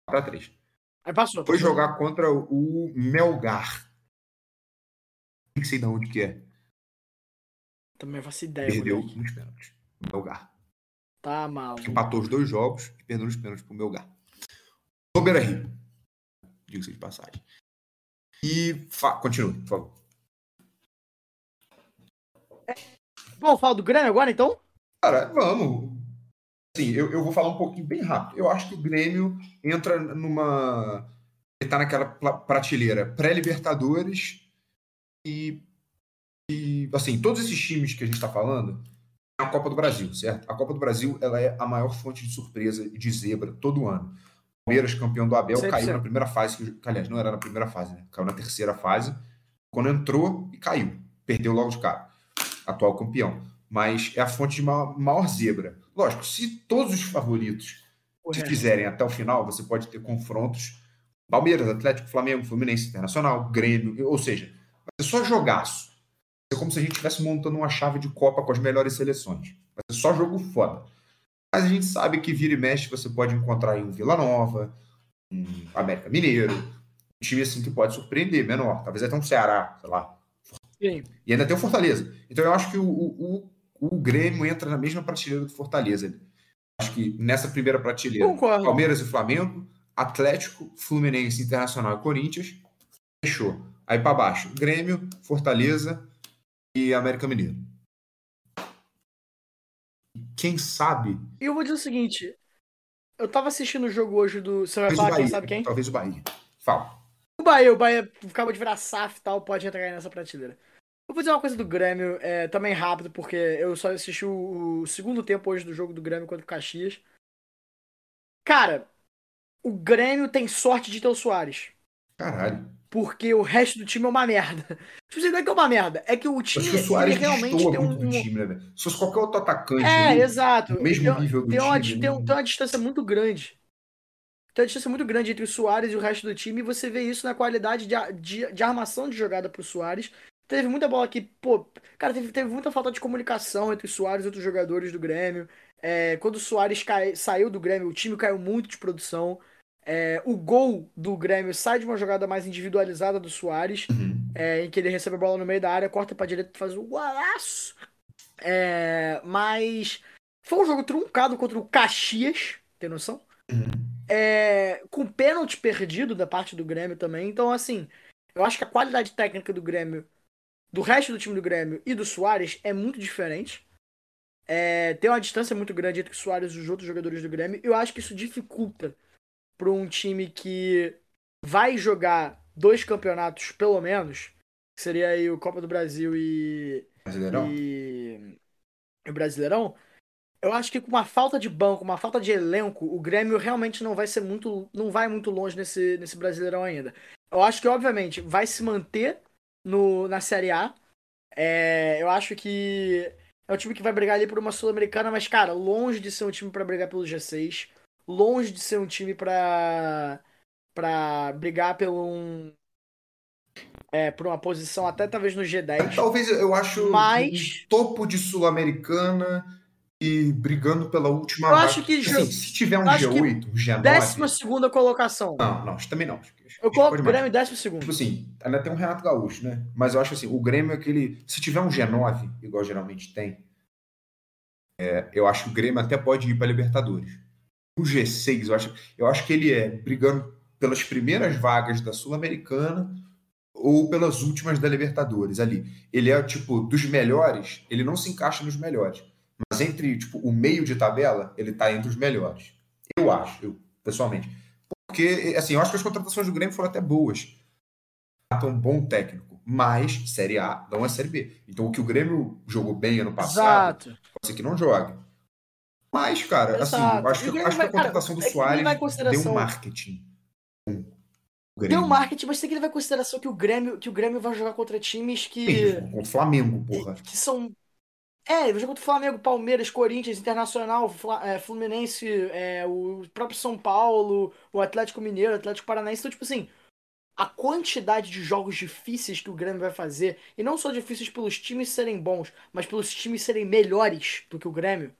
para 3. Aí passou. Foi passou. jogar contra o Melgar. Nem sei de onde que é. Também faço ideia, Perdeu moleque. nos pênaltis. Melgar. Tá maluco. Empatou os dois jogos e perdeu nos pênaltis pro Melgar. No Beira Rio. Diga-se de passagem. E fa... continue, por favor. Bom, fala do Grêmio agora, então? Cara, vamos. Assim, eu, eu vou falar um pouquinho bem rápido. Eu acho que o Grêmio entra numa. Ele tá naquela prateleira pré-Libertadores e, e. Assim, todos esses times que a gente tá falando é a Copa do Brasil, certo? A Copa do Brasil ela é a maior fonte de surpresa e de zebra todo ano. Palmeiras, campeão do Abel, 100%. caiu na primeira fase, que, aliás, não era na primeira fase, né? Caiu na terceira fase. Quando entrou e caiu. Perdeu logo de cara. Atual campeão mas é a fonte de maior, maior zebra. Lógico, se todos os favoritos se quiserem até o final, você pode ter confrontos Palmeiras, Atlético, Flamengo, Fluminense Internacional, Grêmio, ou seja, vai ser só jogaço. Ser como se a gente estivesse montando uma chave de Copa com as melhores seleções. Vai ser só jogo foda. Mas a gente sabe que vira e mexe você pode encontrar aí um Vila Nova, um América Mineiro, um time assim que pode surpreender, menor. Talvez até um Ceará, sei lá, Sim. e ainda tem o Fortaleza. Então eu acho que o, o, o Grêmio entra na mesma prateleira do Fortaleza. Acho que nessa primeira prateleira, Concordo. Palmeiras e Flamengo, Atlético, Fluminense, Internacional e Corinthians, fechou. Aí para baixo, Grêmio, Fortaleza e América Mineiro. Quem sabe, E eu vou dizer o seguinte. Eu tava assistindo o jogo hoje do. Você vai falar quem sabe quem? Talvez o Bahia. Fala. O Bahia, o Bahia acaba de virar SAF e tal, pode entrar aí nessa prateleira. Eu vou dizer uma coisa do Grêmio, é, também rápido, porque eu só assisti o, o segundo tempo hoje do jogo do Grêmio contra o Caxias. Cara, o Grêmio tem sorte de ter o Soares. Caralho. Porque o resto do time é uma merda. [LAUGHS] Tipo não é que é uma merda, é que o time Acho que o Soares ele realmente tem um. muito do time, né? Se fosse qualquer outro atacante É, ali, exato. mesmo tem, nível do tem uma, time, tem, não- tem uma distância muito grande. Tem uma distância muito grande entre o Soares e o resto do time, e você vê isso na qualidade de, de, de armação de jogada pro Soares. Teve muita bola que, pô, cara, teve, teve muita falta de comunicação entre o Soares e outros jogadores do Grêmio. É, quando o Soares cai- saiu do Grêmio, o time caiu muito de produção. É, o gol do Grêmio sai de uma jogada mais individualizada do Soares Uhum. é, em que ele recebe a bola no meio da área, corta pra direita e faz um golaço. É, mas foi um jogo truncado contra o Caxias, tem noção? É, com pênalti perdido da parte do Grêmio também. Então, assim, eu acho que a qualidade técnica do Grêmio, do resto do time do Grêmio e do Soares é muito diferente. É, tem uma distância muito grande entre o Soares e os outros jogadores do Grêmio. Eu acho que isso dificulta para um time que vai jogar dois campeonatos, pelo menos, que seria aí o Copa do Brasil e, Brasileirão? e o Brasileirão, eu acho que com uma falta de banco, uma falta de elenco, o Grêmio realmente não vai ser muito, não vai muito longe nesse, nesse Brasileirão ainda. Eu acho que obviamente vai se manter no, na Série A. É, eu acho que é um time que vai brigar ali por uma sul-americana, mas cara, longe de ser um time pra brigar pelo G6, longe de ser um time pra para brigar pelo um é, por uma posição até talvez no G10. Talvez eu acho Mas- topo de Sul-Americana e brigando pela última Eu acho que Assim, se tiver um eu acho que G8, um G9. Décima segunda colocação. Não, não, também não. Eu coloco o. Grêmio em décimo segundo. Tipo assim, ainda tem um Renato Gaúcho, né? Mas eu acho assim, o Grêmio é aquele. Se tiver um G9, igual geralmente tem, é, eu acho que o Grêmio até pode ir para Libertadores. O G6, eu acho, eu acho que ele é brigando pelas primeiras vagas da Sul-Americana ou pelas últimas da Libertadores ali. Ele é, tipo, dos melhores, ele não se encaixa nos melhores. Mas entre, tipo, o meio de tabela, ele tá entre os melhores. Eu acho, eu, pessoalmente. Porque, assim, eu acho que as contratações do Grêmio foram até boas. Tá um bom técnico. Mas Série A não é Série B. Então o que o Grêmio jogou bem ano passado, Exato. pode ser que não jogue. Mas, cara, assim, Exato. eu acho que, Grêmio acho que a vai- cara, contratação do é Soares deu consideração- um marketing. Deu marketing, mas tem que levar em consideração que o Grêmio, que o Grêmio vai jogar contra times que, Contra o Flamengo, porra. que são. É, vai jogar contra o Flamengo, Palmeiras, Corinthians, Internacional, é, Fluminense, é, o próprio São Paulo, o Atlético Mineiro, o Atlético Paranaense. Então, tipo assim, a quantidade de jogos difíceis que o Grêmio vai fazer, e não só difíceis pelos times serem bons, mas pelos times serem melhores do que o Grêmio,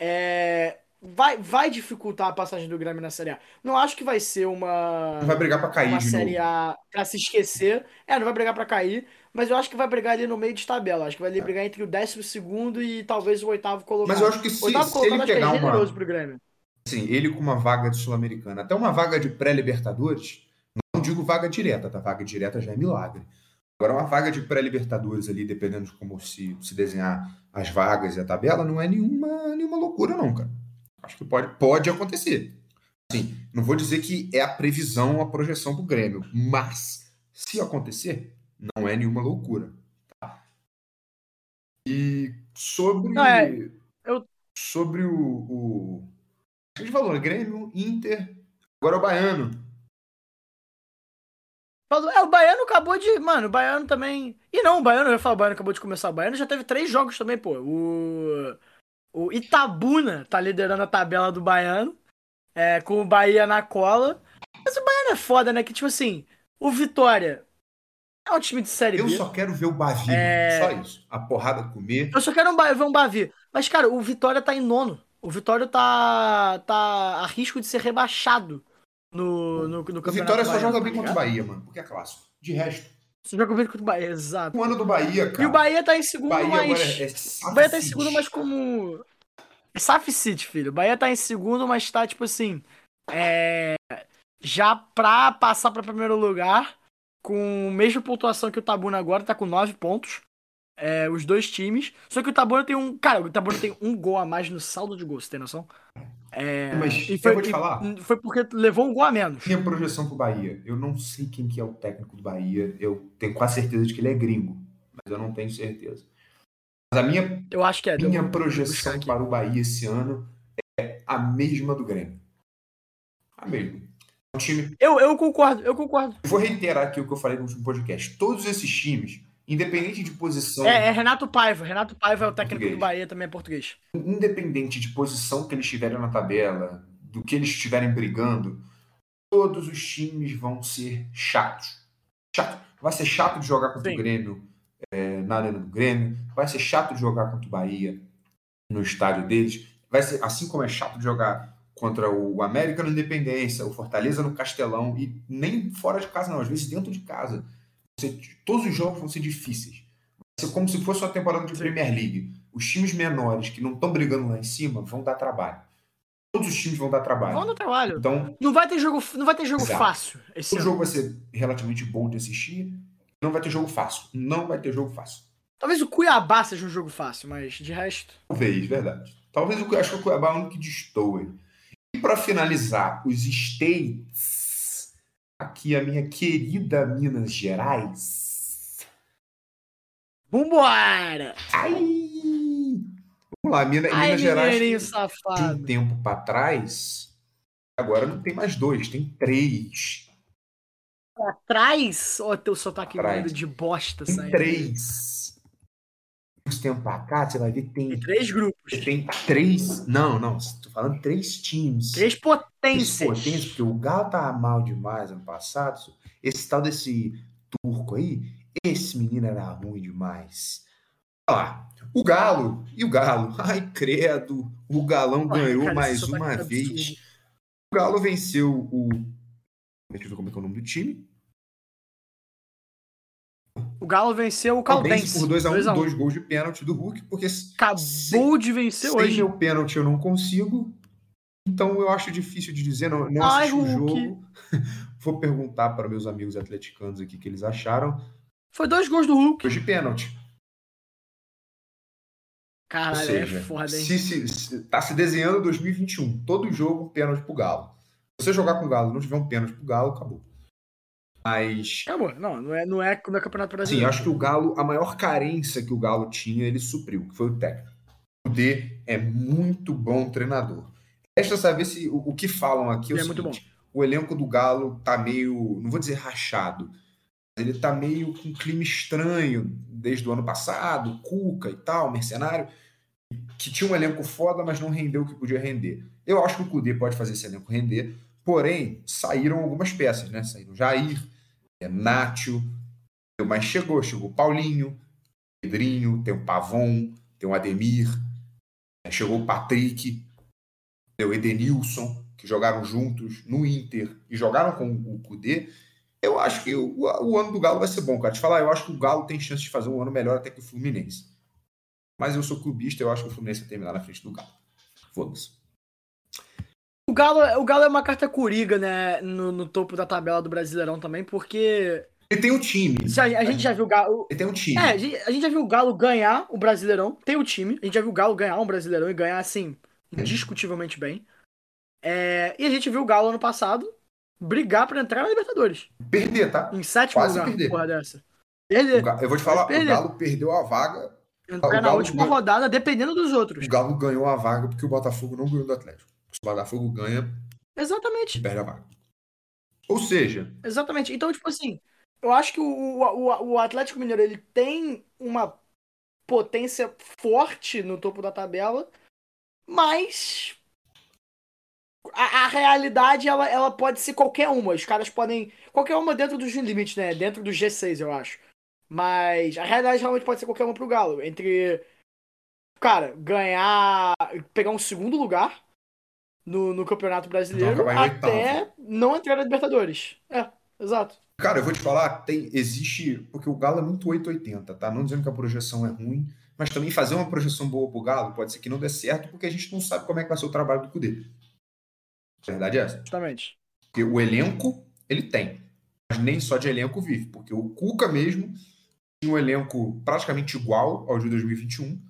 é, vai, vai dificultar a passagem do Grêmio na Série A. Não acho que vai ser uma Não vai brigar pra cair uma Série novo. A pra se esquecer. É, não vai brigar pra cair, mas eu acho que vai brigar ali no meio de tabela. Acho que vai ali brigar entre o décimo segundo e talvez o oitavo colocado. Mas eu acho que se, oitavo se colocado ele é pegar uma, generoso pro Grêmio. assim, ele com uma vaga de Sul-Americana, até uma vaga de pré-Libertadores, não digo vaga direta, tá? Vaga direta já é milagre. Agora, uma vaga de pré-Libertadores ali, dependendo de como se, se desenhar as vagas e a tabela, não é nenhuma, nenhuma loucura, não, cara. Acho que pode, pode acontecer. Assim, não vou dizer que é a previsão, a projeção do Grêmio, mas se acontecer, não é nenhuma loucura. tá? E sobre. Não, é, eu- Sobre o. o... A gente falou, né? Grêmio, Inter, agora o Baiano. É, o Baiano acabou de. Mano, o Baiano também. E não, o Baiano, eu ia falar, o Baiano acabou de começar. O Baiano já teve três jogos também, pô. O. O Itabuna tá liderando a tabela do Baiano. É, com o Bahia na cola. Mas o Baiano é foda, né? Que tipo assim, o Vitória é um time de série Eu B. só quero ver o Bavi, É. só isso. A porrada comer. Eu só quero um Ba- ver um Bavi. Mas, cara, o Vitória tá em nono. O Vitória tá, tá a risco de ser rebaixado no, no, no campeonato. Vitória só joga tá bem contra o? Bahia, mano, porque é clássico. De resto, Só joga bem contra o Bahia, exato. o ano do Bahia, cara. E o Bahia tá em segundo, Bahia mas. é, é O Bahia tá em segundo, mas como. É Saf City, filho. O Bahia tá em segundo, mas tá, tipo assim. É. Já pra passar pra primeiro lugar, com a mesma pontuação que o Tabuna agora, tá com nove pontos. É, os dois times. Só que o Tabuna tem um. Cara, o Tabuna tem um gol a mais no saldo de gols, você tem noção? É, Mas e eu foi, vou te falar. foi porque levou um gol a menos. Minha projeção pro Bahia. Eu não sei quem que é o técnico do Bahia. Eu tenho quase certeza de que ele é gringo, mas eu não tenho certeza. Mas a minha, Eu acho que é. minha projeção para o Bahia esse ano é a mesma do Grêmio. A mesma. Um time Eu, eu concordo, eu concordo. Eu Vou reiterar aqui o que eu falei no último podcast. Todos esses times, independente de posição, É, é Renato Paiva. Renato Paiva é o técnico Português. do Bahia, também é português. independente de posição que eles estiverem na tabela, do que eles estiverem brigando, todos os times vão ser chatos. Chato. Vai ser chato de jogar contra Sim. o Grêmio é, na arena do Grêmio. Vai ser chato de jogar contra o Bahia no estádio deles. Vai ser assim como é chato de jogar contra o América no Independência, o Fortaleza no Castelão e nem fora de casa não, às vezes dentro de casa. Você- todos os jogos vão ser difíceis. Vai ser como se fosse uma temporada de Sim. Premier League. Os times menores que não estão brigando lá em cima vão dar trabalho. Todos os times vão dar trabalho. Vamos no trabalho. Então, Não vai ter jogo, não vai ter jogo Exato. fácil esse o jogo vai ser relativamente bom de assistir. Não vai ter jogo fácil. Não vai ter jogo fácil. Talvez o Cuiabá seja um jogo fácil, mas de resto. Talvez, verdade. Talvez o acho que o Cuiabá é o único que destoe. E para finalizar, os States. Aqui a minha querida Minas Gerais. Vambora! Ai! Vamos lá, Minas, Ai, Minas Gerais. de um safado. tempo para trás. Agora não tem mais dois, tem três. Atrás, ó, teu sotaque lindo de bosta Tem saindo. três. Uns tempos pra cá, você vai ver que tem, Tem três grupos. tem três. Não, não, tô falando três times. Três Três potências. potências, porque o Galo tava mal demais ano passado. Esse tal desse turco aí, esse menino era ruim demais. Olha lá, o Galo, e o Galo? [LAUGHS] Ai, credo, o Galão Ai, ganhou cara, mais sotaque uma vez. absurdo. O Galo venceu o. Deixa eu ver como é que é o nome do time. O Galo venceu o Caldense por 2x1, 2 a 1. dois gols de pênalti do Hulk, porque sem, Acabou de vencer sem hoje. meu pênalti eu não consigo. Então eu acho difícil de dizer, não, não Ai, assisti o jogo. [LAUGHS] Vou perguntar para meus amigos atleticanos aqui o que eles acharam. Foi dois gols do Hulk. Hoje pênalti. Ou Caralho, seja, é foda, hein? se, se, se- tá se desenhando 2021. Todo jogo pênalti pro Galo. Se você jogar com o Galo e não tiver um pênalti pro Galo, acabou. Mas. Acabou. Não, não é, não é como é Campeonato Sim, Brasileiro. eu acho que o Galo, a maior carência que o Galo tinha, ele supriu, que foi o técnico. O D é muito bom treinador. Resta saber se o, o que falam aqui é é muito seguinte, o elenco do Galo tá meio, não vou dizer rachado, mas ele tá meio com um clima estranho desde o ano passado, Cuca e tal, Mercenário, que tinha um elenco foda, mas não rendeu o que podia render. Eu acho que o Cudê pode fazer esse elenco render, porém, saíram algumas peças, né? Saíram Jair, é, Nátio, mas chegou, chegou Paulinho, Pedrinho, tem o Pavon, tem o Ademir, é, chegou o Patrick, o Edenilson, que jogaram juntos no Inter e jogaram com o Cudê. Eu acho que o, o ano do Galo vai ser bom, cara. Te falar, eu acho que o Galo tem chance de fazer um ano melhor até que o Fluminense. Mas eu sou clubista, eu acho que o Fluminense vai terminar na frente do Galo. Foda-se. O Galo, o Galo é uma carta curiga, né? No, no topo da tabela do Brasileirão também, porque. Ele tem um time. se A, a gente já viu o Galo. Ele tem um time. É, a gente, a gente já viu o Galo ganhar o Brasileirão, tem o time. A gente já viu o Galo ganhar um Brasileirão e ganhar, assim, indiscutivelmente bem. É, e a gente viu o Galo ano passado brigar pra entrar na Libertadores. Perder, tá? Em sétimo Quase lugar, perder. porra dessa. Perder. Eu vou te falar, o. Galo perdeu a vaga. Entrar na última ganha- rodada, dependendo dos outros. O Galo ganhou a vaga porque o Botafogo não ganhou do Atlético. Se o Botafogo ganha, Exatamente. perde a vaga. Ou seja, Exatamente. Então, tipo assim, eu acho que o, o, o Atlético Mineiro ele tem uma potência forte no topo da tabela, mas a, a realidade ela, ela pode ser qualquer uma. Os caras podem. Qualquer uma dentro dos limites, né? Dentro do G6, eu acho. Mas a realidade realmente pode ser qualquer uma pro Galo. Entre. Cara, ganhar. pegar um segundo lugar no, no Campeonato Brasileiro em até não entrar na Libertadores. É, exato. cara, eu vou te falar, tem, existe. Porque o Galo é muito 880, tá? Não dizendo que a projeção é ruim, mas também fazer uma projeção boa pro Galo pode ser que não dê certo, porque a gente não sabe como é que vai ser o trabalho do Cudê. A verdade é essa. Justamente. Porque o elenco, ele tem. Mas nem só de elenco vive. Porque o Cuca mesmo tinha um elenco praticamente igual ao de 2021.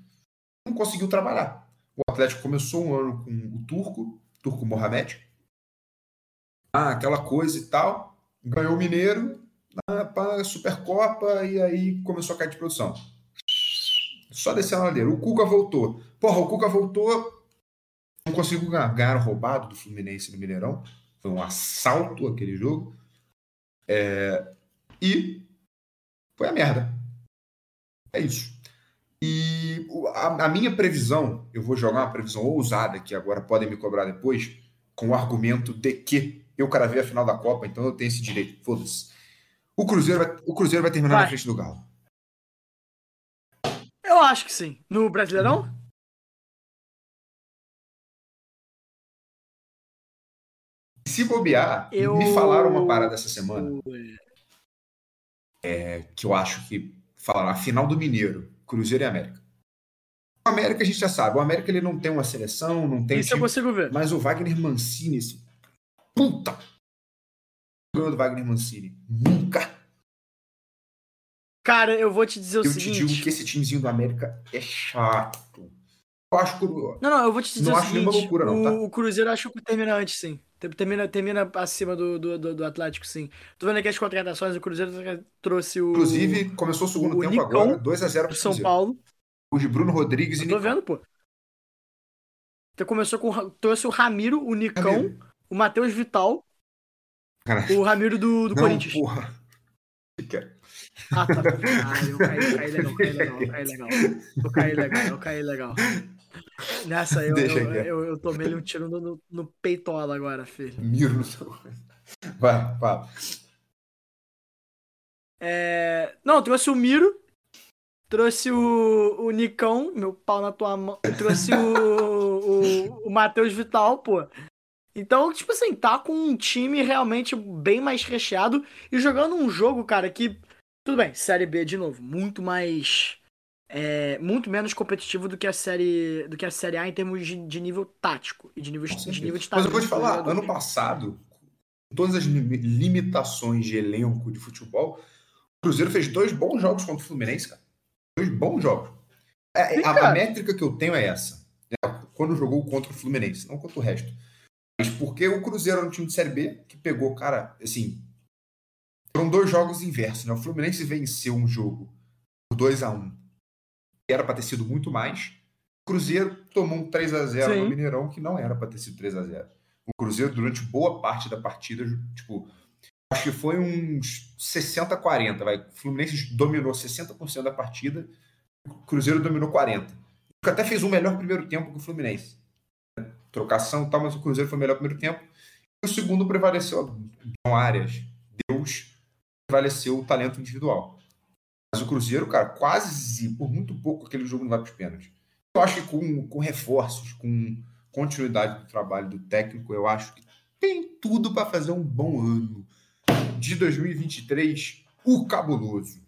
Não conseguiu trabalhar. O Atlético começou um ano com o Turco, Turco Mohamed. Ah, aquela coisa e tal. Ganhou o Mineiro na Supercopa e aí começou a cair de produção. Só descendo a ladeira. O Cuca voltou. Porra, o Cuca voltou. Não conseguiu ganhar. Ganharam roubado do Fluminense no Mineirão. Foi um assalto aquele jogo. É, E foi a merda. É isso. E o- a, a minha previsão, eu vou jogar uma previsão ousada que agora podem me cobrar depois, com o argumento de que eu cravei a final da Copa, então eu tenho esse direito. Foda-se. O Cruzeiro vai, o Cruzeiro vai terminar Vai. na frente do Galo. Eu acho que sim. No Brasileirão? Se bobear, Eu- me falaram uma parada essa semana é, que eu acho que falaram a final do Mineiro, Cruzeiro e América. O América a gente já sabe, o América ele não tem uma seleção, não tem Isso eu time, consigo ver. mas o Wagner Mancini, esse puta, ganhou do Wagner Mancini. Nunca. Cara, eu vou te dizer o Eu te seguinte. digo que esse timezinho do América é chato. Eu acho que Não, não, eu vou te dizer Não o acho nenhuma seguinte. loucura, não, tá? o Cruzeiro acho que termina antes, sim. Ter- Termina, termina acima do, do, do, Atlético, sim. Tô vendo aqui as contratações, o Cruzeiro trouxe o. inclusive começou o segundo o tempo Nicão agora, 2 a 0 do pro São Cruzeiro. Paulo. O de Bruno Rodrigues e Eu tô Nicão. vendo, pô. Então começou com. Trouxe o Ramiro, o Nicão, Ramiro. o Matheus Vital, Caralho. o Ramiro do, do Não, Corinthians. porra. Fica- Ah, tá. Ah, eu caí, caí legal, caí legal, eu caí legal. Eu caí legal, eu caí legal. Nessa eu, Deixa eu, eu, eu tomei um tiro no, no, peitola agora, filho. Miro no seu. Vai, fala. É... Não, trouxe o Miro, trouxe o, o Nicão, meu pau na tua mão, trouxe o, o, o Matheus Vital, pô. Então, tipo assim, tá com um time realmente bem mais recheado e jogando um jogo, cara, que. Tudo bem, Série B de novo, muito mais. é, muito menos competitivo do que a série do que a série A em termos de, de nível tático e de nível, de, nível de Mas eu vou te dos falar, ano passado, com todas as lim- limitações de elenco de futebol, o Cruzeiro fez dois bons jogos contra o Fluminense, cara. Dois bons jogos. É, Sim, a, a métrica que eu tenho é essa. né? Quando jogou contra o Fluminense, não contra o resto. Mas porque o Cruzeiro era um time de Série B que pegou, cara, assim. Foram dois jogos inversos, né? O Fluminense venceu um jogo por 2 a 1 que era para ter sido muito mais. O Cruzeiro tomou um 3 a 0 Sim. no Mineirão, que não era para ter sido 3 a 0 O Cruzeiro, durante boa parte da partida, tipo, acho que foi uns 60 a 40, vai. O Fluminense dominou 60% da partida, o Cruzeiro dominou 40. O até fez um melhor primeiro tempo que o Fluminense. Trocação e tal, mas o Cruzeiro foi o melhor primeiro tempo. E o segundo prevaleceu João Arias, Deus, prevaleceu o talento individual. Mas o Cruzeiro, cara, quase, por muito pouco, aquele jogo não vai para os pênaltis. Eu acho que com, com reforços, com continuidade do trabalho do técnico, eu acho que tem tudo para fazer um bom ano. De 2023, o cabuloso.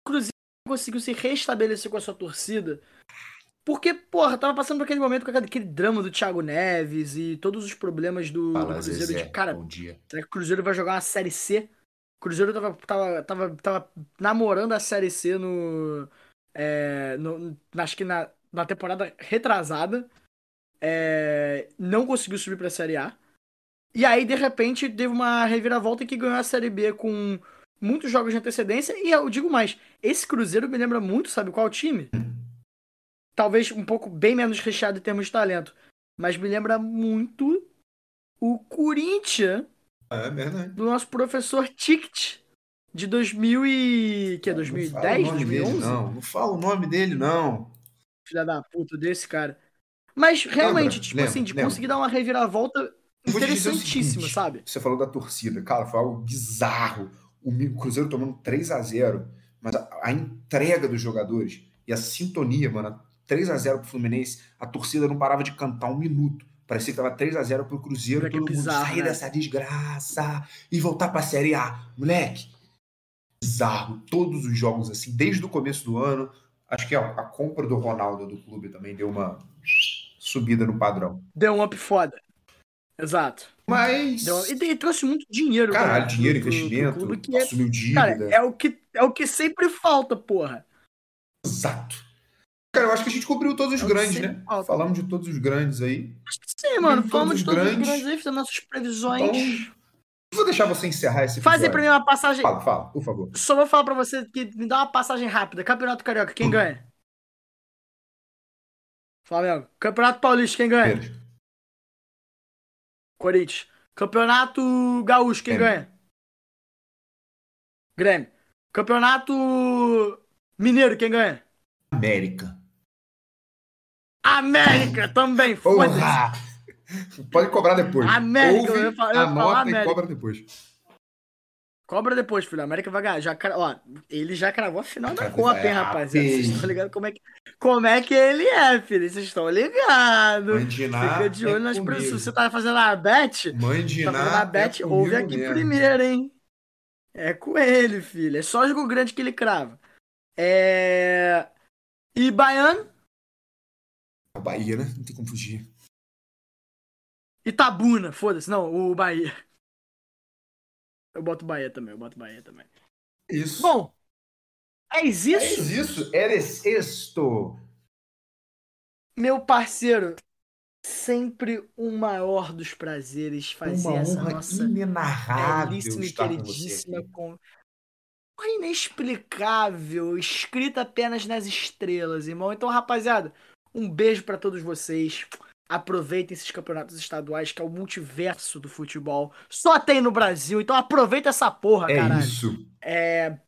O Cruzeiro conseguiu se restabelecer com a sua torcida. Porque, porra, tava passando por aquele momento com aquele drama do Thiago Neves e todos os problemas do, do Fala, Cruzeiro Zezé, de, cara, bom dia. será que o Cruzeiro vai jogar uma Série C? O Cruzeiro tava, tava, tava, tava namorando a Série C no, é, no- acho que na, na temporada retrasada. É, não conseguiu subir pra Série A. E aí, de repente, teve uma reviravolta que ganhou a Série B com muitos jogos de antecedência. E eu digo mais, esse Cruzeiro me lembra muito, sabe qual time? Talvez um pouco bem menos recheado em termos de talento. Mas me lembra muito o Corinthians É verdade. do nosso professor Ticket de 2000 e... que é Não 2010, fala o nome dele, 2011? não. Não fala o nome dele, não. Filha da puta desse cara. Mas realmente, Lembra, tipo lembra, assim, de lembra. conseguir dar uma reviravolta interessantíssima, seguinte, sabe? Você falou da torcida, cara, foi algo bizarro. O Cruzeiro tomando 3 a 0 mas a, a entrega dos jogadores e a sintonia, mano, 3 a 0 pro Fluminense, a torcida não parava de cantar um minuto. Parecia que tava 3 a 0 pro Cruzeiro, é todo mundo bizarro, sair né? dessa desgraça e voltar pra Série A. Moleque, bizarro. Todos os jogos assim, desde o começo do ano. Acho que a, a compra do Ronaldo do clube também deu uma subida no padrão. Deu um up foda. Exato. Mas Deu- E, e trouxe muito dinheiro. Caralho, cara, dinheiro, pro investimento, clube, que é, assumiu dívida. cara, é o, que, é o que sempre falta, porra. Exato. Cara, eu acho que a gente cobriu todos os É grandes, né? falta. Falamos de todos os grandes aí. Acho que sim, mano. Todos Falamos os de todos os grandes. grandes aí, fizemos nossas previsões. Então, vou deixar você encerrar esse episódio. pra mim uma passagem. Fala, fala, por favor. Só vou falar pra você que me dá uma passagem rápida. Campeonato Carioca, quem ganha? Flamengo. Campeonato Paulista, quem ganha? Corinthians. Campeonato Gaúcho, quem Grêmio. ganha? Grêmio. Campeonato Mineiro, quem ganha? América. América também, foda-se. Pode cobrar depois. América, Ouve, eu ia falar- eu ia falar anota América. e cobra depois. Cobra depois, filho. A América vai ganhar. Já, ó, ele já cravou a final da Copa, hein, é, rapaziada. Vocês estão ligados como é que, como é que ele é, filho? Vocês estão ligados. Mandiná Fica de olho é nas comigo. pessoas. Você tá fazendo a bet? Mandiná Tá fazendo a bet? é ouve aqui mesmo. primeiro, hein? É com ele, filho. É só jogo grande que ele crava. É. E Baiano? A Bahia, né? Não tem como fugir. Itabuna, foda-se. Não, o Bahia. Eu boto Bahia também, eu boto Bahia também. Isso. Bom, é isso. é isso. Eres isto. Meu parceiro, sempre o maior dos prazeres fazer Uma essa nossa belíssima e queridíssima com inexplicável, escrita apenas nas estrelas, irmão. Então, rapaziada, um beijo pra todos vocês. Aproveitem esses campeonatos estaduais, que é o multiverso do futebol. Só tem no Brasil, então aproveita essa porra, É caralho. isso. É...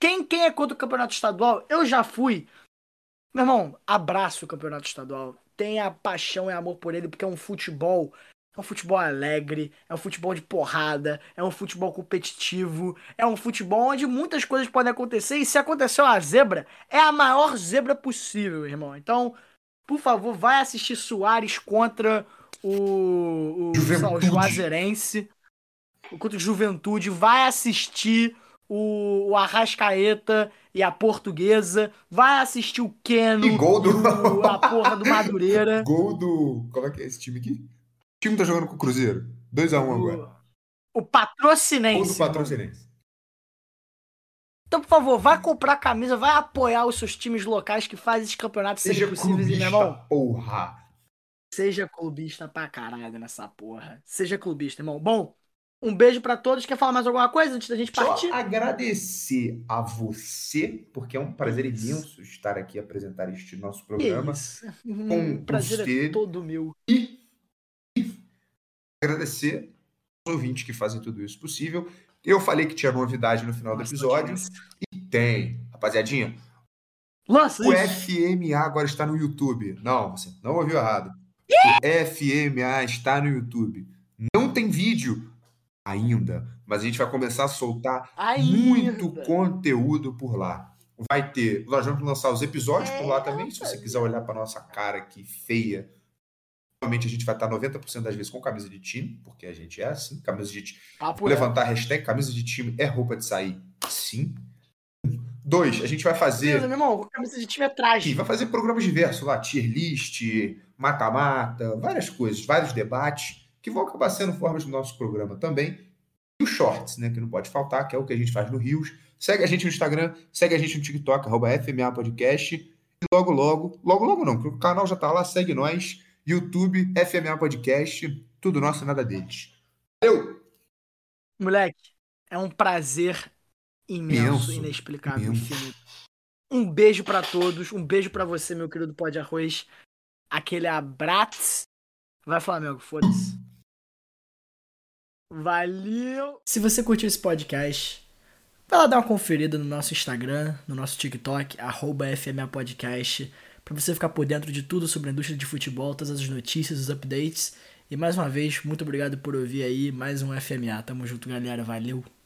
Quem, quem é contra o campeonato estadual? Eu já fui. Meu irmão, abraço o campeonato estadual. Tenha paixão e amor por ele, porque é um futebol. É um futebol alegre, é um futebol de porrada, é um futebol competitivo, é um futebol onde muitas coisas podem acontecer. E se aconteceu a zebra, é a maior zebra possível, irmão. Então, por favor, vai assistir Soares contra o, o, Juventude. o Juazeirense contra o Juventude, vai assistir o, o Arrascaeta e a Portuguesa, vai assistir o Keno E gol do- o- a porra do Madureira. [LAUGHS] Gol do. Como é que é esse time aqui? O time tá jogando com o Cruzeiro. 2x1 agora. O, o Gol Patrocinense. do Patrocinense. Então, por favor, vai comprar camisa, vai apoiar os seus times locais que fazem esses campeonatos Seja serem possíveis, e, meu irmão. porra. Seja clubista pra caralho nessa porra. Seja clubista, irmão. Bom, um beijo pra todos. Quer falar mais alguma coisa antes da gente partir? Só agradecer a você, porque é um prazer Isso. imenso estar aqui apresentar este nosso programa. isso. [LAUGHS] com prazer você. é todo meu. Agradecer aos ouvintes que fazem tudo isso possível. Eu falei que tinha novidade no final do Nossa, episódio. audiência. E tem. Rapaziadinha, Lança o isso. FMA agora está no YouTube. Não, você não ouviu errado. O FMA está no YouTube. Não tem vídeo ainda, mas a gente vai começar a soltar muito Ainda. conteúdo por lá. Vai ter, nós vamos lançar os episódios por lá também, se você É, quiser olhar para nossa cara aqui feia. Realmente a gente vai estar 90% das vezes com camisa de time, porque a gente é assim, camisa de time. Vou reto. levantar a hashtag camisa de time é roupa de sair. Sim. Dois, a gente vai Beleza, fazer meu irmão. Camisa de time é traje. vai fazer programas diversos lá, tier list, mata-mata, várias coisas, vários debates, que vão acabar sendo formas do nosso programa também. E os shorts, né, que não pode faltar, que é o que a gente faz no Rios. Segue a gente no Instagram, segue a gente no TikTok, arroba FMA Podcast. E logo, logo, logo, logo não, porque o canal já tá lá, segue nós. YouTube, FMA Podcast, tudo nosso, nada deles. Valeu! Moleque, é um prazer imenso, Imenso, inexplicável, imenso. infinito. Um beijo pra todos, um beijo pra você, meu querido pó de arroz. Aquele abraço. Vai, Flamengo, foda-se. Valeu! Se você curtiu esse podcast, vai lá dar uma conferida no nosso Instagram, no nosso TikTok, arroba FMA Podcast, pra você ficar por dentro de tudo sobre a indústria de futebol, todas as notícias, os updates. E mais uma vez, muito obrigado por ouvir aí mais um FMA. Tamo junto, galera. Valeu!